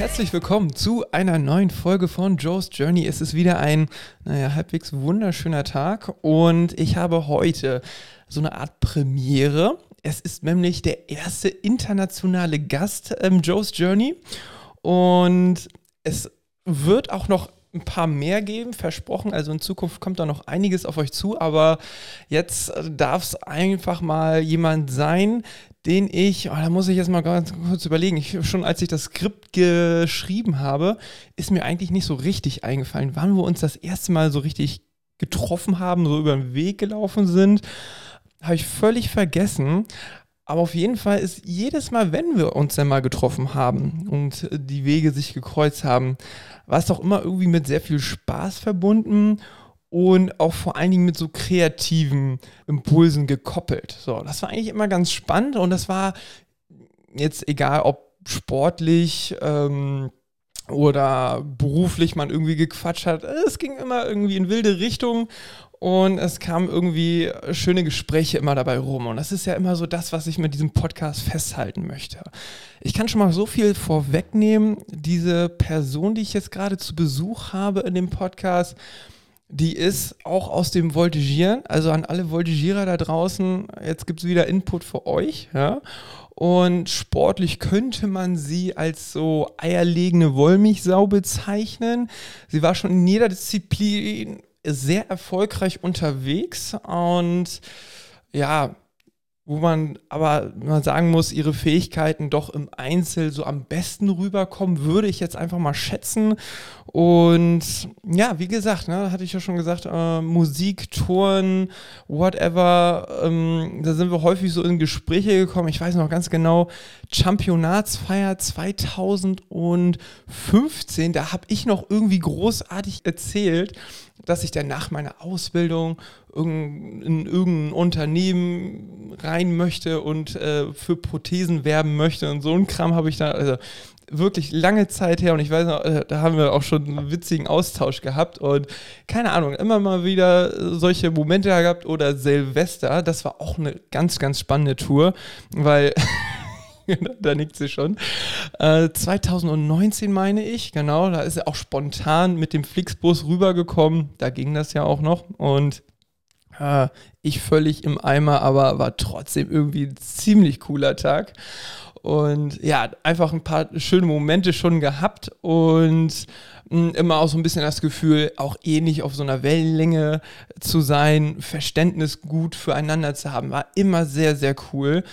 Herzlich willkommen zu einer neuen Folge von Joe's Journey. Es ist wieder ein, naja, halbwegs wunderschöner Tag und ich habe heute so eine Art Premiere. Es ist nämlich der erste internationale Gast im Joe's Journey und es wird auch noch ein paar mehr geben, versprochen. Also in Zukunft kommt da noch einiges auf euch zu, aber jetzt darf es einfach mal jemand sein, den ich, oh, da muss ich jetzt mal ganz kurz überlegen, ich, schon als ich das Skript geschrieben habe, ist mir eigentlich nicht so richtig eingefallen, wann wir uns das erste Mal so richtig getroffen haben, so über den Weg gelaufen sind, habe ich völlig vergessen. Aber auf jeden Fall ist jedes Mal, wenn wir uns dann mal getroffen haben und die Wege sich gekreuzt haben, war es doch immer irgendwie mit sehr viel Spaß verbunden und auch vor allen Dingen mit so kreativen Impulsen gekoppelt. So, das war eigentlich immer ganz spannend und das war jetzt egal, ob sportlich ähm, oder beruflich man irgendwie gequatscht hat. Es ging immer irgendwie in wilde Richtungen und es kamen irgendwie schöne Gespräche immer dabei rum. Und das ist ja immer so das, was ich mit diesem Podcast festhalten möchte. Ich kann schon mal so viel vorwegnehmen. Diese Person, die ich jetzt gerade zu Besuch habe in dem Podcast, die ist auch aus dem Voltigieren, also an alle Voltigierer da draußen, jetzt gibt es wieder Input für euch, ja. Und sportlich könnte man sie als so eierlegende Wollmilchsau bezeichnen. Sie war schon in jeder Disziplin sehr erfolgreich unterwegs und ja, wo man aber mal sagen muss, ihre Fähigkeiten doch im Einzel so am besten rüberkommen, würde ich jetzt einfach mal schätzen. Und ja, wie gesagt, ne, hatte ich ja schon gesagt, äh, Musik, Touren, whatever, ähm, da sind wir häufig so in Gespräche gekommen. Ich weiß noch ganz genau, Championatsfeier 2015, da habe ich noch irgendwie großartig erzählt, dass ich dann nach meiner Ausbildung in irgendein Unternehmen rein möchte und äh, für Prothesen werben möchte und so ein Kram habe ich da, also wirklich lange Zeit her und ich weiß noch, äh, da haben wir auch schon einen witzigen Austausch gehabt und keine Ahnung, immer mal wieder solche Momente gehabt oder Silvester, das war auch eine ganz, ganz spannende Tour, weil da nickt sie schon. Äh, 2019 meine ich, genau, da ist er auch spontan mit dem Flixbus rübergekommen. Da ging das ja auch noch. Und äh, ich völlig im Eimer, aber war trotzdem irgendwie ein ziemlich cooler Tag. Und ja, einfach ein paar schöne Momente schon gehabt und hm, immer auch so ein bisschen das Gefühl, auch ähnlich auf so einer Wellenlänge zu sein, Verständnis gut füreinander zu haben, war immer sehr, sehr cool.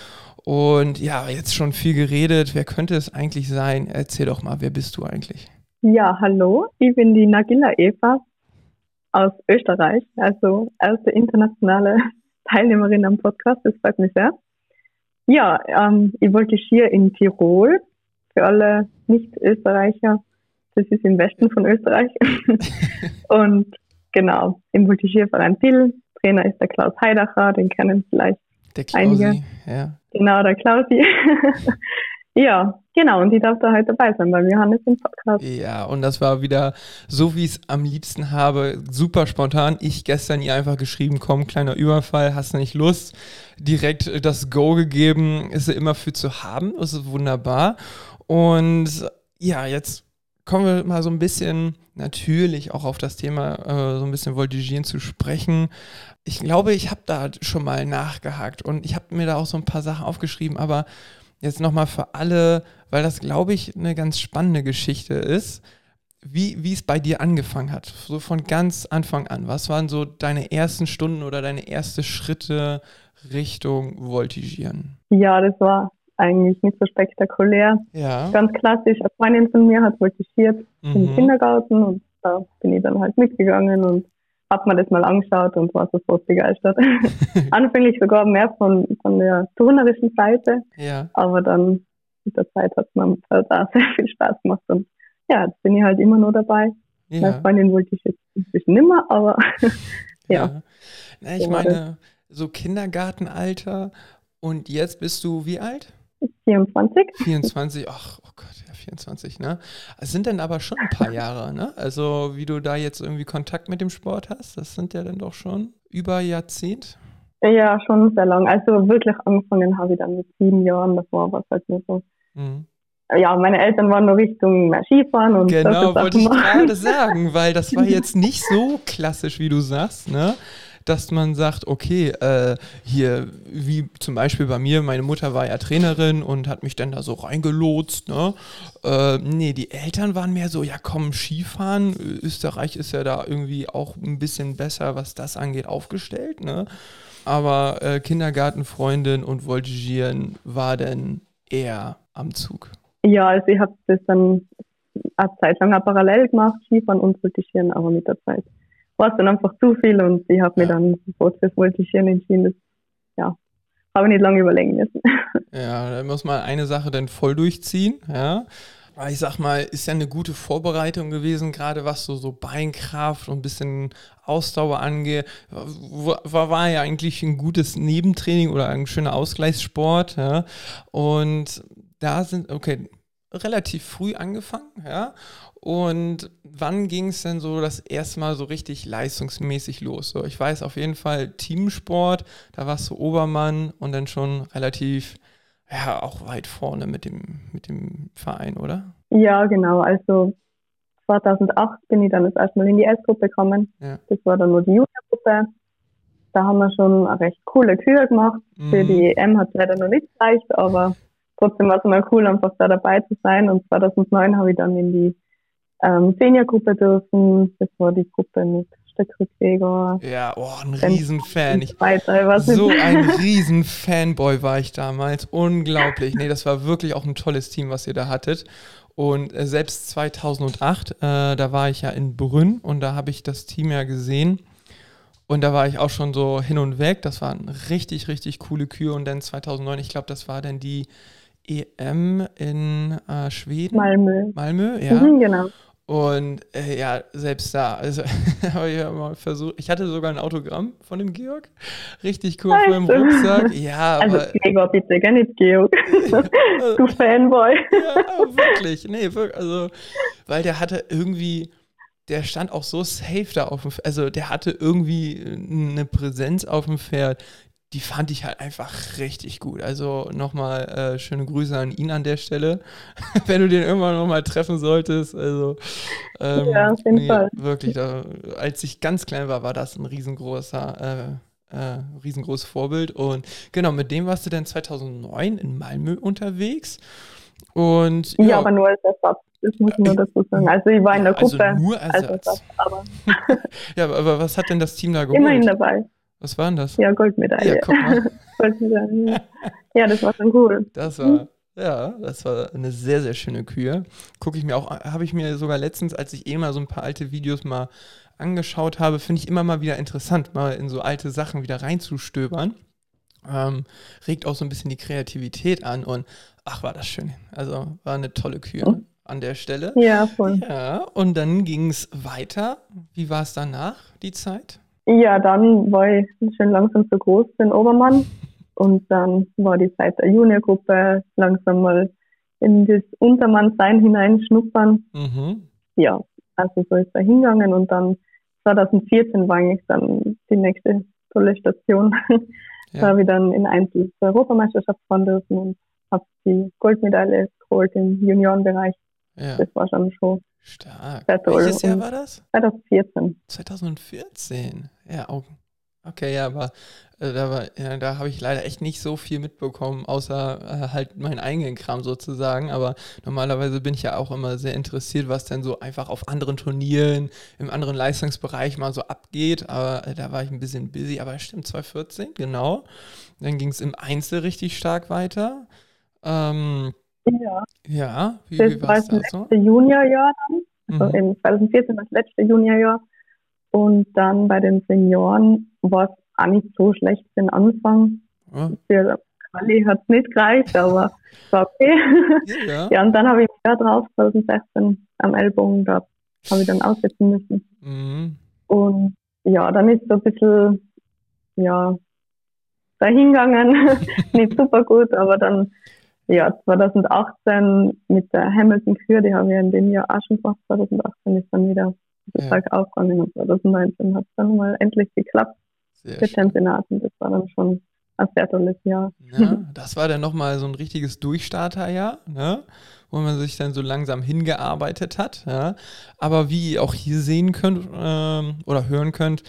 Und ja, jetzt schon viel geredet. Wer könnte es eigentlich sein? Erzähl doch mal, wer bist du eigentlich? Ja, hallo, ich bin die Nagila Eva aus Österreich, also erste internationale Teilnehmerin am Podcast. Das freut mich sehr. Ja, ähm, ich wollte hier in Tirol. Für alle Nicht-Österreicher, das ist im Westen von Österreich. Und genau, im Voltigierverein Till. Trainer ist der Klaus Heidacher, den kennen vielleicht der Klausi, einige. ja. Genau, der Klausi. ja, genau. Und die darf da heute dabei sein weil Johannes im Podcast. Ja, und das war wieder so, wie ich es am liebsten habe. Super spontan. Ich gestern ihr einfach geschrieben, komm, kleiner Überfall, hast du nicht Lust? Direkt das Go gegeben, ist sie immer für zu haben. Das ist wunderbar. Und ja, jetzt kommen wir mal so ein bisschen natürlich auch auf das Thema äh, so ein bisschen Voltigieren zu sprechen ich glaube, ich habe da schon mal nachgehakt und ich habe mir da auch so ein paar Sachen aufgeschrieben, aber jetzt nochmal für alle, weil das, glaube ich, eine ganz spannende Geschichte ist, wie, es bei dir angefangen hat, so von ganz Anfang an. Was waren so deine ersten Stunden oder deine ersten Schritte Richtung Voltigieren? Ja, das war eigentlich nicht so spektakulär. Ja. Ganz klassisch. Eine Freundin von mir hat voltigiert mhm. im Kindergarten und da bin ich dann halt mitgegangen und habe mir das mal angeschaut und war sofort begeistert. Anfänglich sogar mehr von, von der turnerischen Seite, ja. aber dann mit der Zeit hat mir halt auch sehr viel Spaß gemacht und ja, jetzt bin ich halt immer nur dabei. Ja. Meine Freundin wollte ich jetzt inzwischen nimmer, aber ja. ja. Na, ich meine, so Kindergartenalter und jetzt bist du wie alt? 24. 24, ach, oh Gott, 24, ne? Es sind dann aber schon ein paar Jahre, ne? Also wie du da jetzt irgendwie Kontakt mit dem Sport hast, das sind ja dann doch schon über Jahrzehnt. Ja, schon sehr lang. Also wirklich angefangen habe ich dann mit sieben Jahren, davor war es halt nur so. Mhm. ja, meine Eltern waren nur Richtung Skifahren und Genau, wollte ich gerade sagen, weil das war jetzt nicht so klassisch, wie du sagst, ne? Dass man sagt, okay, äh, hier, wie zum Beispiel bei mir, meine Mutter war ja Trainerin und hat mich dann da so reingelotst, ne? Äh, nee, die Eltern waren mehr so, ja komm, Skifahren, Österreich ist ja da irgendwie auch ein bisschen besser, was das angeht, aufgestellt, ne? Aber äh, Kindergartenfreundin und Voltigieren war dann eher am Zug. Ja, also ich habe das dann eine Zeit lang parallel gemacht, Skifahren und Voltigieren, aber mit der Zeit war es dann einfach zu viel und ich habe mir dann sofort fürs Voltigieren entschieden. Das, ja, habe ich nicht lange überlegen müssen. Ja, da muss man eine Sache dann voll durchziehen, ja. Ich sag mal, ist ja eine gute Vorbereitung gewesen, gerade was so, so Beinkraft und ein bisschen Ausdauer angeht. War, war ja eigentlich ein gutes Nebentraining oder ein schöner Ausgleichssport. Ja. Und da sind, okay, relativ früh angefangen, ja. Und wann ging es denn so das erste Mal so richtig leistungsmäßig los? So, ich weiß auf jeden Fall Teamsport, da warst du Obermann und dann schon relativ, ja, auch weit vorne mit dem, mit dem Verein, oder? Ja, genau. Also 2008 bin ich dann das erste Mal in die S-Gruppe gekommen. Ja. Das war dann nur die Junior-Gruppe. Da haben wir schon eine recht coole Kühe gemacht. Mhm. Für die EM hat es leider noch nicht gereicht, aber trotzdem war es mal cool, einfach da dabei zu sein. Und 2009 habe ich dann in die ähm, Senior-Gruppe dürfen. Das war die Gruppe mit Steckrückweger. Ja, oh, ein Riesenfan. Ich, so ein Riesenfanboy war ich damals. Unglaublich. Nee, das war wirklich auch ein tolles Team, was ihr da hattet. Und äh, selbst 2008, äh, da war ich ja in Brünn und da habe ich das Team ja gesehen. Und da war ich auch schon so hin und weg. Das waren richtig, richtig coole Kühe. Und dann 2009, ich glaube, das war dann die EM in äh, Schweden. Malmö. Malmö, ja. Mhm, genau. Und äh, ja, selbst da, also habe ich ja mal versucht, ich hatte sogar ein Autogramm von dem Georg, richtig cool auf meinem Rucksack. Ja, also aber, Gregor bitte, gar nicht Georg. du Fanboy. ja, wirklich, nee, wirklich, also, weil der hatte irgendwie, der stand auch so safe da auf dem, also der hatte irgendwie eine Präsenz auf dem Pferd, die fand ich halt einfach richtig gut. Also nochmal äh, schöne Grüße an ihn an der Stelle, wenn du den irgendwann nochmal treffen solltest. Also ähm, ja, auf jeden nee, Fall. Wirklich, da, als ich ganz klein war, war das ein riesengroßer, äh, äh, riesengroßes Vorbild. Und genau, mit dem warst du dann 2009 in Malmö unterwegs. Und, ja, ja aber nur als Ersatz. Das muss ich nur dazu sagen. Also ich war in der also Gruppe. Also nur Ersatz. Als Ersatz aber ja, aber was hat denn das Team da gemacht? Immerhin dabei. Was war denn das? Ja, Goldmedaille. Ja, guck mal. Goldmedaille. ja, das war schon cool. Das war, ja, das war eine sehr, sehr schöne Kühe. Gucke ich mir auch, habe ich mir sogar letztens, als ich eh mal so ein paar alte Videos mal angeschaut habe, finde ich immer mal wieder interessant, mal in so alte Sachen wieder reinzustöbern. Ähm, regt auch so ein bisschen die Kreativität an und ach, war das schön. Also war eine tolle Kühe mhm. an der Stelle. Ja, voll. Ja, und dann ging es weiter. Wie war es danach, die Zeit? Ja, dann war ich schon langsam so groß für den Obermann und dann war die Zeit der Juniorgruppe langsam mal in das Untermannsein hineinschnuppern. Mhm. Ja, also so ist er hingegangen und dann 2014 war eigentlich dann die nächste tolle Station. Ja. da habe ich dann in Einzel zur Europameisterschaft fahren dürfen und habe die Goldmedaille geholt im Juniorenbereich. Ja. Das war schon schon Stark. Welches Jahr war das? 2014. 2014, ja, auch. Okay, ja, aber äh, da, ja, da habe ich leider echt nicht so viel mitbekommen, außer äh, halt meinen eigenen Kram sozusagen. Aber normalerweise bin ich ja auch immer sehr interessiert, was denn so einfach auf anderen Turnieren, im anderen Leistungsbereich mal so abgeht. Aber äh, da war ich ein bisschen busy. Aber stimmt, 2014, genau. Dann ging es im Einzel richtig stark weiter. Ähm, ja. Ja, wie, das wie war das letzte Juniorjahr dann. Also mhm. in 2014 das letzte Juniorjahr. Und dann bei den Senioren war es auch nicht so schlecht für den Anfang. Ja. Für Quali hat es nicht gereicht, aber es war okay. Ja. ja, und dann habe ich Jahr drauf, 2016, am Ellbogen, da habe ich dann aussetzen müssen. Mhm. Und ja, dann ist so ein bisschen, ja, dahingegangen. nicht super gut, aber dann ja, 2018 mit der Hamilton Kür, die haben wir in dem Jahr auch schon gemacht. 2018 ist dann wieder ja. Tag aufgegangen und 2019 hat es dann mal endlich geklappt. Sehr Championaten. Das war dann schon ein sehr tolles Jahr. Ja, das war dann nochmal so ein richtiges Durchstarterjahr, ne? wo man sich dann so langsam hingearbeitet hat. Ja? Aber wie ihr auch hier sehen könnt ähm, oder hören könnt,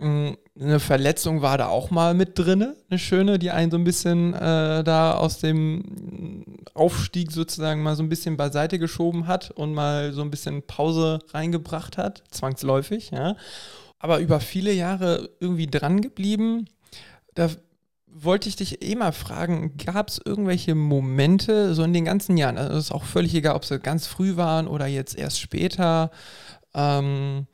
eine Verletzung war da auch mal mit drin, eine schöne, die einen so ein bisschen äh, da aus dem Aufstieg sozusagen mal so ein bisschen beiseite geschoben hat und mal so ein bisschen Pause reingebracht hat, zwangsläufig, ja. Aber über viele Jahre irgendwie dran geblieben. Da wollte ich dich eh mal fragen, gab es irgendwelche Momente so in den ganzen Jahren, also es ist auch völlig egal, ob sie ganz früh waren oder jetzt erst später, ähm,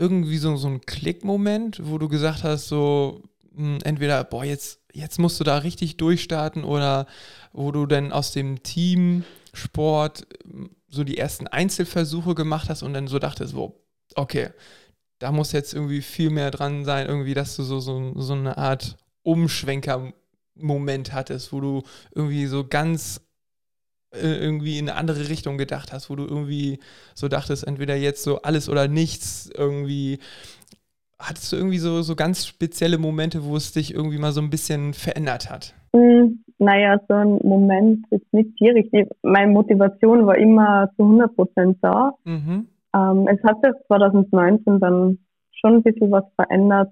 irgendwie so, so ein Klickmoment, wo du gesagt hast, so mh, hm, entweder, boah, jetzt, jetzt musst du da richtig durchstarten oder wo du dann aus dem Teamsport hm, so die ersten Einzelversuche gemacht hast und dann so dachtest, so, okay, da muss jetzt irgendwie viel mehr dran sein, irgendwie, dass du so, so, so eine Art Umschwenker-Moment hattest, wo du irgendwie so ganz irgendwie in eine andere Richtung gedacht hast, wo du irgendwie so dachtest, entweder jetzt so alles oder nichts irgendwie. Hattest du irgendwie so, so ganz spezielle Momente, wo es dich irgendwie mal so ein bisschen verändert hat? Mm, naja, so ein Moment ist nicht schwierig. Meine Motivation war immer zu 100 Prozent da. Mhm. Ähm, es hat sich 2019 dann schon ein bisschen was verändert,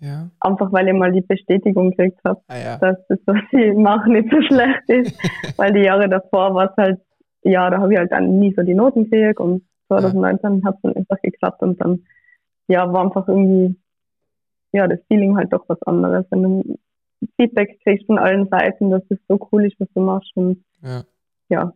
ja. Einfach weil ich mal die Bestätigung gekriegt habe, ah, ja. dass das, was ich mache, nicht so schlecht ist. weil die Jahre davor war es halt, ja, da habe ich halt dann nie so die Noten gekriegt und 2019 ja. hat es dann einfach geklappt und dann, ja, war einfach irgendwie, ja, das Feeling halt doch was anderes. Wenn du Feedback kriegst von allen Seiten, dass das so cool ist, was du machst und ja, ja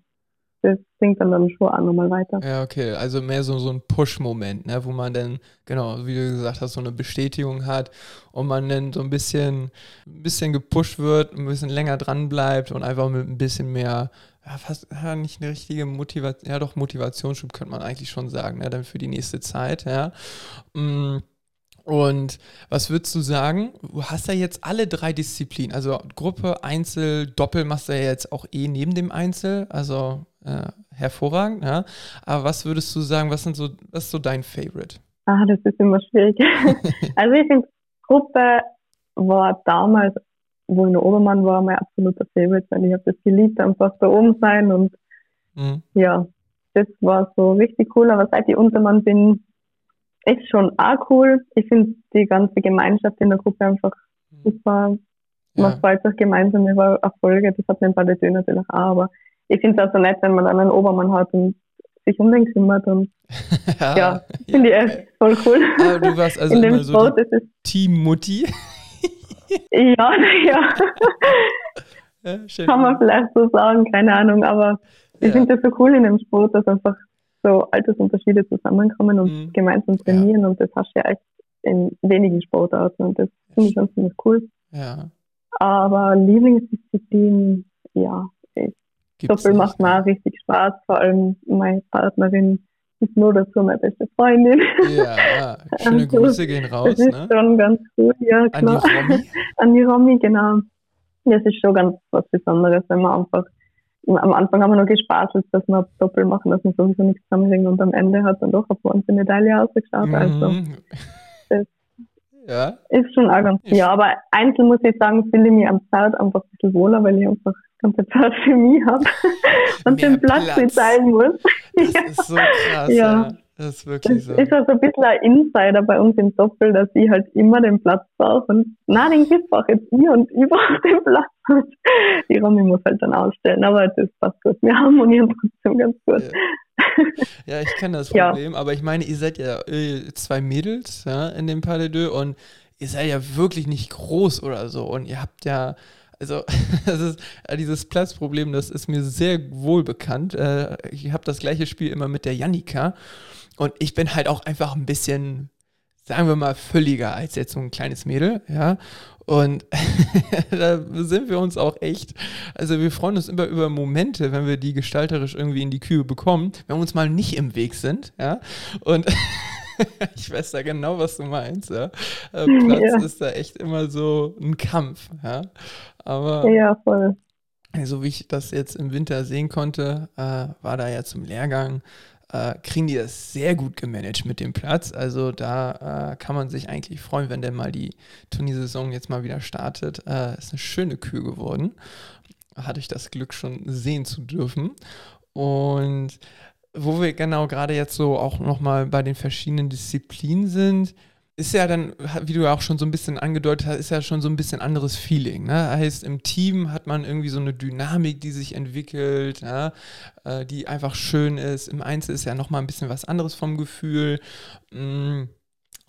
das bringt dann, dann schon auch nochmal weiter. Ja, okay, also mehr so, so ein Push-Moment, ne, wo man dann, genau, wie du gesagt hast, so eine Bestätigung hat und man dann so ein bisschen, ein bisschen gepusht wird, ein bisschen länger dran bleibt und einfach mit ein bisschen mehr, ja, fast ja, nicht eine richtige Motivation, ja doch, Motivationsschub könnte man eigentlich schon sagen, ne, dann für die nächste Zeit, ja. Mm. Und was würdest du sagen? Du hast ja jetzt alle drei Disziplinen, also Gruppe, Einzel, Doppel machst du ja jetzt auch eh neben dem Einzel, also äh, hervorragend. Ja? Aber was würdest du sagen, was, sind so, was ist so dein Favorite? Ah, das ist immer schwierig. also ich finde, Gruppe war damals, wo ich noch Obermann war, mein absoluter Favorite, weil ich habe das geliebt, einfach da oben sein und mhm. ja, das war so richtig cool. Aber seit ich Untermann bin, ist schon auch cool. Ich finde die ganze Gemeinschaft in der Gruppe einfach mhm. super. Man ja. freut sich gemeinsam über Erfolge. Das hat mir bei der Dö natürlich auch, aber ich finde es auch so nett, wenn man dann einen Obermann hat und sich um den kümmert und ja, ja finde ja. ich echt voll cool. Aber du warst also In immer so Sport, die Team Mutti. ja, naja. Ja, Kann man vielleicht so sagen, keine Ahnung, aber ich finde das so cool in dem Sport, dass einfach so Altersunterschiede zusammenkommen und mhm. gemeinsam trainieren und das hast du ja echt in wenigen Sportarten und das finde ich schon ziemlich cool. Ja. Aber Lieblingsdisziplin, ja, Doppel macht mir auch richtig Spaß, vor allem meine Partnerin ist nur dazu meine beste Freundin. Ja, schöne also, Grüße gehen raus. Das ist ne? schon ganz cool, ja, klar. An die Romy? An die Romy, genau. Das ist schon ganz was Besonderes, wenn man einfach, am Anfang haben wir noch gespaßelt, dass wir Doppel machen, dass wir sowieso nichts zusammenbringen und am Ende hat dann doch eine bronze Medaille ausgeschaut. Also, mhm. das ja. ist schon auch ganz, ja, aber einzeln muss ich sagen, fühle ich mich am Start einfach ein bisschen wohler, weil ich einfach ganze Zeit für mich habe und Mehr den Platz, Platz. teilen muss. Das ja. ist so krass, ja. ja. Das ist wirklich das so. Ist also ein bisschen ein Insider bei uns im Doppel, dass ich halt immer den Platz brauche und na, den gibt auch jetzt hier und überall den Platz. Die Romy muss halt dann ausstellen, aber das passt gut. Wir harmonieren trotzdem ganz gut. Ja, ja ich kenne das Problem, ja. aber ich meine, ihr seid ja äh, zwei Mädels ja, in dem Pas de Deux und ihr seid ja wirklich nicht groß oder so und ihr habt ja also, ist, äh, dieses Platzproblem, das ist mir sehr wohl bekannt. Äh, ich habe das gleiche Spiel immer mit der Jannika. Und ich bin halt auch einfach ein bisschen, sagen wir mal, völliger als jetzt so ein kleines Mädel, ja. Und da sind wir uns auch echt, also wir freuen uns immer über Momente, wenn wir die gestalterisch irgendwie in die Kühe bekommen, wenn wir uns mal nicht im Weg sind, ja. Und ich weiß da genau, was du meinst, ja. Äh, Platz ja. ist da echt immer so ein Kampf, ja. Aber ja, voll. So wie ich das jetzt im Winter sehen konnte, äh, war da ja zum Lehrgang äh, kriegen die das sehr gut gemanagt mit dem Platz. Also da äh, kann man sich eigentlich freuen, wenn denn mal die Turniersaison jetzt mal wieder startet. Äh, ist eine schöne Kühe geworden. Hatte ich das Glück schon sehen zu dürfen. Und wo wir genau gerade jetzt so auch nochmal bei den verschiedenen Disziplinen sind, ist ja dann, wie du auch schon so ein bisschen angedeutet hast, ist ja schon so ein bisschen anderes Feeling. Ne? Heißt, im Team hat man irgendwie so eine Dynamik, die sich entwickelt, ja? äh, die einfach schön ist. Im Einzel ist ja nochmal ein bisschen was anderes vom Gefühl. Hm,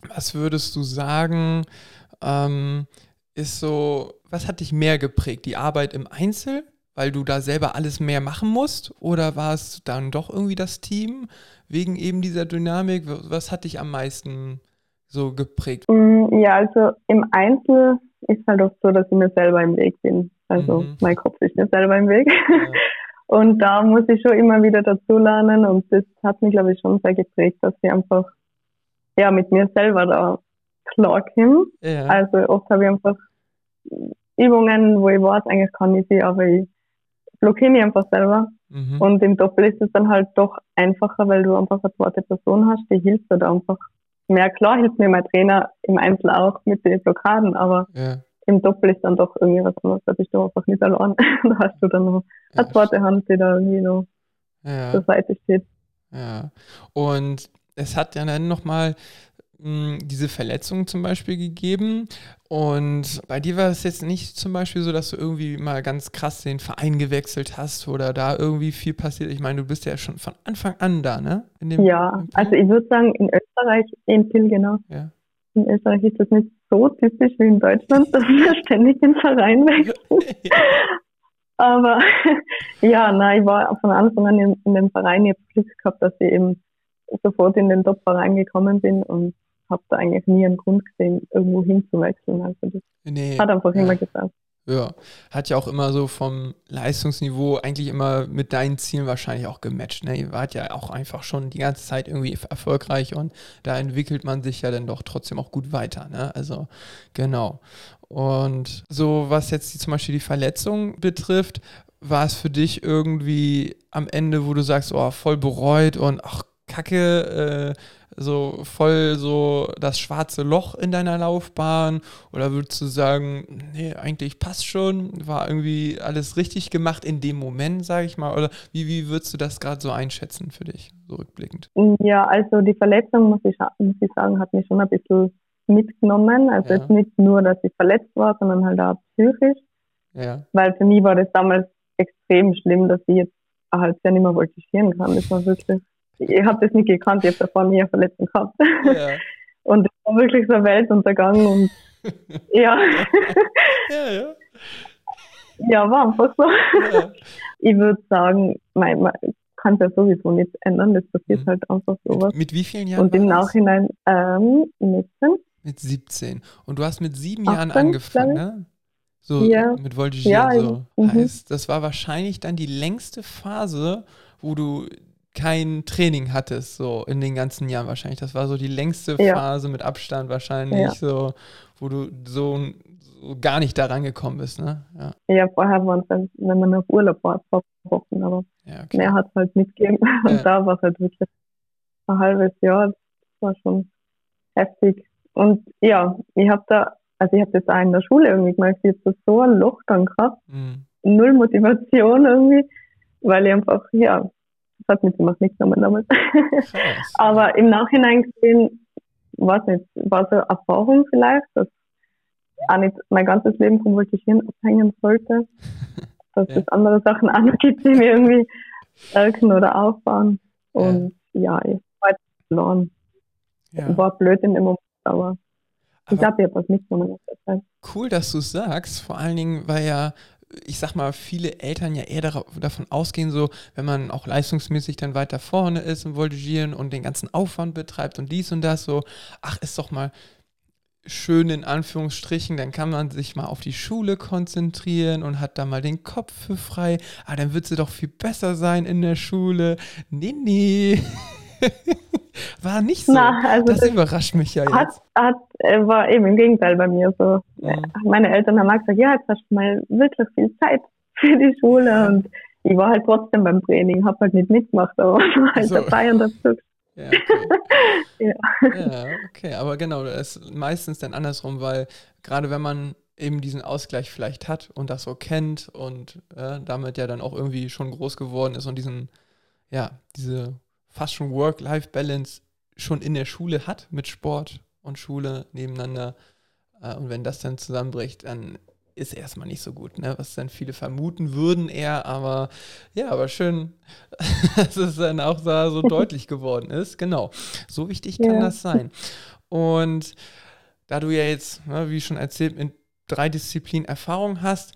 was würdest du sagen, ähm, ist so, was hat dich mehr geprägt? Die Arbeit im Einzel, weil du da selber alles mehr machen musst? Oder war es dann doch irgendwie das Team wegen eben dieser Dynamik? Was hat dich am meisten so geprägt? Mm, ja, also im Einzel ist halt oft so, dass ich mir selber im Weg bin. Also mhm. mein Kopf ist mir selber im Weg. Ja. Und da muss ich schon immer wieder dazulernen und das hat mich, glaube ich, schon sehr geprägt, dass ich einfach ja mit mir selber da klar komme. Ja. Also oft habe ich einfach Übungen, wo ich weiß, eigentlich kann ich sie, aber ich blockiere mich einfach selber. Mhm. Und im Doppel ist es dann halt doch einfacher, weil du einfach eine zweite Person hast, die hilft dir da einfach mehr. Klar hilft mir mein Trainer im Einzel auch mit den Blockaden, aber ja. im Doppel ist dann doch irgendwie was anderes. Da bist du einfach nicht allein. da hast du dann noch eine ja, zweite Hand, die da irgendwie noch ja. zur Seite steht. Ja. Und es hat ja dann nochmal diese Verletzung zum Beispiel gegeben. Und bei dir war es jetzt nicht zum Beispiel so, dass du irgendwie mal ganz krass den Verein gewechselt hast oder da irgendwie viel passiert. Ich meine, du bist ja schon von Anfang an da, ne? ja, also ich würde sagen, in Österreich, in Pilgenau. Ja. In Österreich ist das nicht so typisch wie in Deutschland, dass wir ständig den Verein wechseln. ja. Aber ja, nein, ich war von Anfang an in, in dem Verein. Ich habe Glück gehabt, dass ich eben sofort in den Top-Verein gekommen bin und habe da eigentlich nie einen Grund gesehen, irgendwo hinzuwechseln. Also das nee, hat einfach ja. immer gesagt. Ja, hat ja auch immer so vom Leistungsniveau eigentlich immer mit deinen Zielen wahrscheinlich auch gematcht. Ne? Ihr wart ja auch einfach schon die ganze Zeit irgendwie erfolgreich und da entwickelt man sich ja dann doch trotzdem auch gut weiter. Ne? Also genau. Und so was jetzt die, zum Beispiel die Verletzung betrifft, war es für dich irgendwie am Ende, wo du sagst, oh, voll bereut und ach, Kacke, äh, so voll so das schwarze Loch in deiner Laufbahn? Oder würdest du sagen, nee, eigentlich passt schon, war irgendwie alles richtig gemacht in dem Moment, sage ich mal? Oder wie, wie würdest du das gerade so einschätzen für dich, so rückblickend? Ja, also die Verletzung, muss ich, muss ich sagen, hat mich schon ein bisschen mitgenommen. Also ja. jetzt nicht nur, dass ich verletzt war, sondern halt auch psychisch. Ja. Weil für mich war das damals extrem schlimm, dass ich jetzt ein halbes Jahr nicht mehr voltigieren kann. Das war wirklich ich habe das nicht gekannt, ich habe davor nie eine Verletzung gehabt. Ja. Und es war wirklich so ein Weltuntergang und ja. ja, ja. Ja, war einfach so. Ja. Ich würde sagen, man, man kann es ja sowieso nicht ändern, das passiert mhm. halt einfach sowas. Mit wie vielen Jahren? Und im Nachhinein ähm, mit 17. Mit 17. Und du hast mit sieben 18, Jahren angefangen, ne? So ja. mit Voltigieren ja, so. Mhm. Heißt, das war wahrscheinlich dann die längste Phase, wo du kein Training hattest, so in den ganzen Jahren wahrscheinlich. Das war so die längste ja. Phase mit Abstand wahrscheinlich, ja. so, wo du so, so, gar nicht da rangekommen bist, ne? Ja, ja vorher waren es dann, wenn man auf Urlaub war, zwei Wochen, aber okay. mehr hat es halt nicht gegeben. Und da war es halt wirklich ein halbes Jahr. Das war schon heftig. Und ja, ich habe da, also ich habe das auch in der Schule irgendwie gemerkt, ich habe so ein Loch dann gehabt. Mhm. Null Motivation irgendwie, weil ich einfach, ja, das hat mich ziemlich mitgenommen damals. Aber im Nachhinein gesehen, weiß nicht, war so eine Erfahrung vielleicht, dass auch nicht mein ganzes Leben vom Voltigieren abhängen sollte. Dass ja. es andere Sachen auch noch gibt, die mir irgendwie stärken oder aufbauen. Und ja, ja ich war jetzt verloren. Ja. War blöd in dem Moment, aber, aber ich glaube, ich habe was mitgenommen. Cool, dass du es sagst, vor allen Dingen, weil ja ich sag mal, viele Eltern ja eher davon ausgehen, so, wenn man auch leistungsmäßig dann weiter vorne ist und Voltigieren und den ganzen Aufwand betreibt und dies und das, so, ach, ist doch mal schön in Anführungsstrichen, dann kann man sich mal auf die Schule konzentrieren und hat da mal den Kopf für frei. Ah, dann wird sie doch viel besser sein in der Schule. Nee, nee. War nicht so. Na, also das, das, überrascht mich ja jetzt. Hat, hat, äh, war eben im Gegenteil bei mir so. Ja. Meine Eltern haben gesagt, ja, jetzt hast du mal wirklich viel Zeit für die Schule und ich war halt trotzdem beim Training, habe halt nicht mitgemacht, aber war halt so. dabei und dazu. Ja okay. ja. ja, okay. Aber genau, das ist meistens dann andersrum, weil gerade wenn man eben diesen Ausgleich vielleicht hat und das so kennt und äh, damit ja dann auch irgendwie schon groß geworden ist und diesen, ja, diese fast schon Work-Life-Balance schon in der Schule hat mit Sport und Schule nebeneinander. Äh, und wenn das dann zusammenbricht, dann ist erstmal nicht so gut, ne? was dann viele vermuten würden eher, aber ja, aber schön, dass es dann auch so, so deutlich geworden ist. Genau, so wichtig kann ja. das sein. Und da du ja jetzt, ne, wie schon erzählt, in drei Disziplinen Erfahrung hast,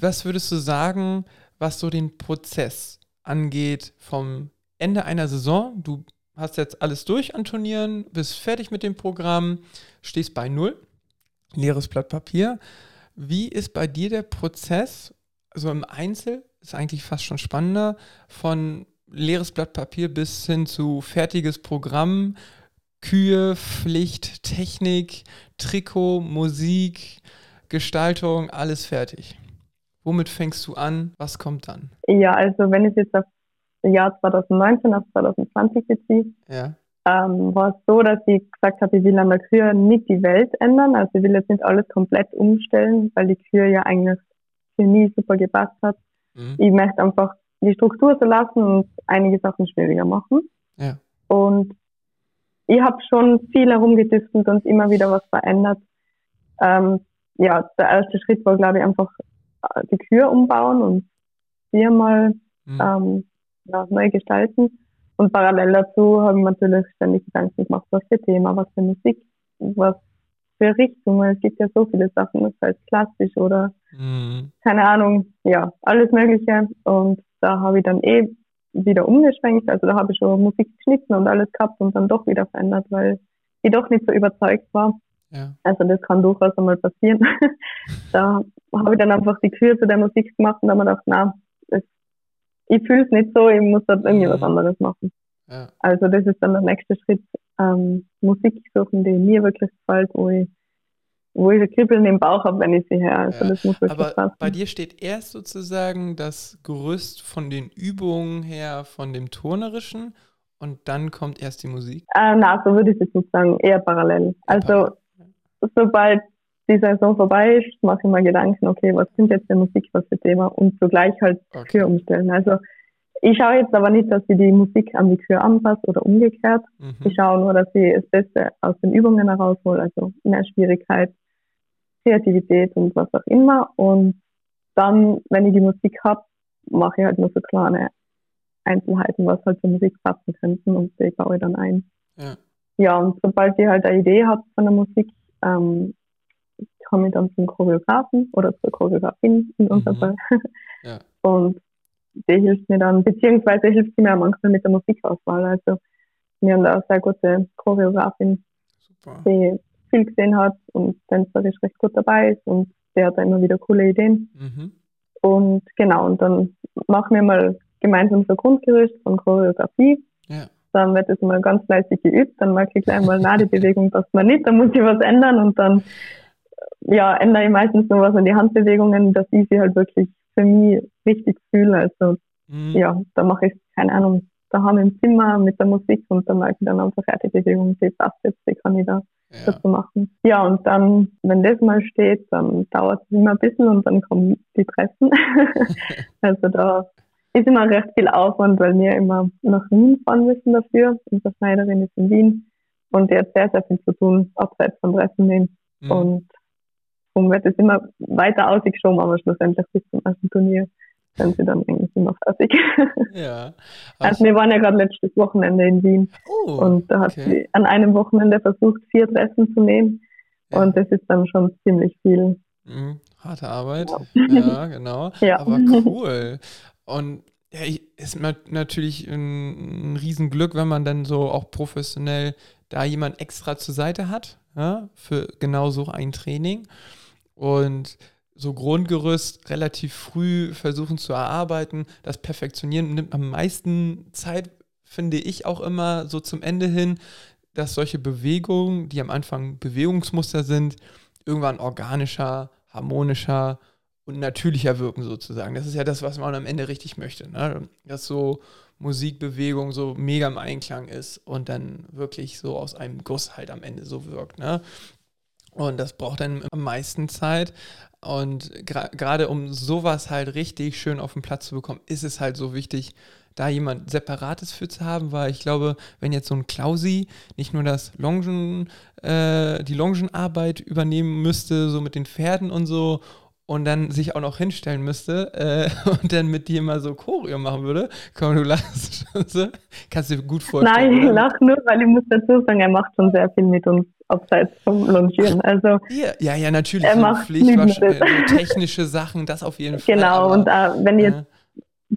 was würdest du sagen, was so den Prozess angeht vom Ende einer Saison? Du hast jetzt alles durch an Turnieren, bist fertig mit dem Programm, stehst bei Null, leeres Blatt Papier. Wie ist bei dir der Prozess, so im Einzel, ist eigentlich fast schon spannender, von leeres Blatt Papier bis hin zu fertiges Programm, Kühe, Pflicht, Technik, Trikot, Musik, Gestaltung, alles fertig. Womit fängst du an? Was kommt dann? Ja, also wenn ich jetzt auf Jahr 2019 auf 2020 beziehe, ja ähm, war es so, dass ich gesagt habe, ich will an der Kühe nicht die Welt ändern. Also ich will jetzt nicht alles komplett umstellen, weil die Kühe ja eigentlich für mich super gepasst hat. Mhm. Ich möchte einfach die Struktur so lassen und einige Sachen schwieriger machen. Ja. Und ich habe schon viel herumgetüftelt und immer wieder was verändert. Ähm, ja, der erste Schritt war, glaube ich, einfach äh, die Kühe umbauen und viermal mhm. ähm, ja, neu gestalten. Und parallel dazu haben wir natürlich ständig Gedanken gemacht, was für Thema, was für Musik, was für Richtungen. Es gibt ja so viele Sachen, das heißt klassisch oder mhm. keine Ahnung, ja, alles Mögliche. Und da habe ich dann eh wieder umgeschwenkt. Also da habe ich schon Musik geschnitten und alles gehabt und dann doch wieder verändert, weil ich doch nicht so überzeugt war. Ja. Also das kann durchaus einmal passieren. da habe ich dann einfach die Kür zu der Musik gemacht und dann habe ich gedacht, na, ich fühle es nicht so, ich muss dort irgendwie mhm. was anderes machen. Ja. Also das ist dann der nächste Schritt, ähm, Musik suchen, die mir wirklich gefällt, wo ich, wo ich ein Kribbeln im Bauch habe, wenn ich sie höre. Also ja. das muss wirklich Aber passen. bei dir steht erst sozusagen das Gerüst von den Übungen her, von dem Turnerischen und dann kommt erst die Musik? Äh, na, so würde ich es nicht sagen, eher parallel. Also sobald die Saison vorbei ist, mache ich mir Gedanken, okay, was sind jetzt für Musik, was für Thema und zugleich halt okay. Kür umstellen. Also ich schaue jetzt aber nicht, dass ich die Musik an die Kür anpasse oder umgekehrt. Mhm. Ich schaue nur, dass ich das Beste aus den Übungen heraushole, also mehr Schwierigkeit, Kreativität und was auch immer. Und dann, wenn ich die Musik habe, mache ich halt nur so kleine Einzelheiten, was halt zur Musik passen könnten und die baue ich dann ein. Ja, ja und sobald ich halt eine Idee habe von der Musik, ähm, komme ich dann zum Choreografen oder zur Choreografin in unserem mhm. Fall. Ja. Und die hilft mir dann, beziehungsweise hilft sie mir manchmal mit der Musikauswahl. Also wir haben da eine sehr gute Choreografin, Super. die viel gesehen hat und tänzerisch recht gut dabei ist und der hat da immer wieder coole Ideen. Mhm. Und genau, und dann machen wir mal gemeinsam so Grundgerüst von Choreografie. Ja. Dann wird es mal ganz fleißig geübt, dann merke ich gleich mal, na, die Bewegung passt mir nicht, dann muss ich was ändern und dann ja, ändere ich meistens nur was an die Handbewegungen, dass ich sie halt wirklich für mich richtig fühle. Also mhm. ja, da mache ich, keine Ahnung, daheim im Zimmer mit der Musik und dann merke ich dann einfach, ja, die Bewegung, die passt jetzt, die kann ich da ja. dazu machen. Ja, und dann, wenn das mal steht, dann dauert es immer ein bisschen und dann kommen die Treffen. also da ist immer recht viel Aufwand, weil wir immer nach Wien fahren müssen dafür. Unsere Schneiderin ist in Wien und die hat sehr, sehr viel zu tun, abseits von Treffen nehmen. Mhm. Und darum wird es immer weiter ausgeschoben, aber schlussendlich bis zum ersten Turnier sind sie dann eigentlich immer fertig. Ja. Also, also wir waren ja gerade letztes Wochenende in Wien oh, und da hat okay. sie an einem Wochenende versucht, vier Treffen zu nehmen ja. und das ist dann schon ziemlich viel. Mhm. Harte Arbeit, ja, ja genau. Ja. Aber cool. Und ja, ist natürlich ein, ein Riesenglück, wenn man dann so auch professionell da jemand extra zur Seite hat, ja, für genau so ein Training und so Grundgerüst relativ früh versuchen zu erarbeiten. Das Perfektionieren nimmt am meisten Zeit, finde ich auch immer so zum Ende hin, dass solche Bewegungen, die am Anfang Bewegungsmuster sind, irgendwann organischer, harmonischer und natürlicher wirken sozusagen. Das ist ja das, was man am Ende richtig möchte. Ne? Dass so Musikbewegung so mega im Einklang ist und dann wirklich so aus einem Guss halt am Ende so wirkt. Ne? Und das braucht dann am meisten Zeit. Und gerade um sowas halt richtig schön auf den Platz zu bekommen, ist es halt so wichtig, da jemand Separates für zu haben, weil ich glaube, wenn jetzt so ein Klausi nicht nur das Longen, äh, die Longenarbeit übernehmen müsste, so mit den Pferden und so, und dann sich auch noch hinstellen müsste äh, und dann mit dir mal so Choreo machen würde. Komm, du lachst schon so. Kannst du dir gut vorstellen. Nein, ich lache nur, weil ich muss dazu sagen, er macht schon sehr viel mit uns abseits vom Longieren. Also, ja, ja, ja, natürlich. Er macht Pflicht, so technische Sachen, das auf jeden Fall. Genau, aber, und äh, wenn ihr jetzt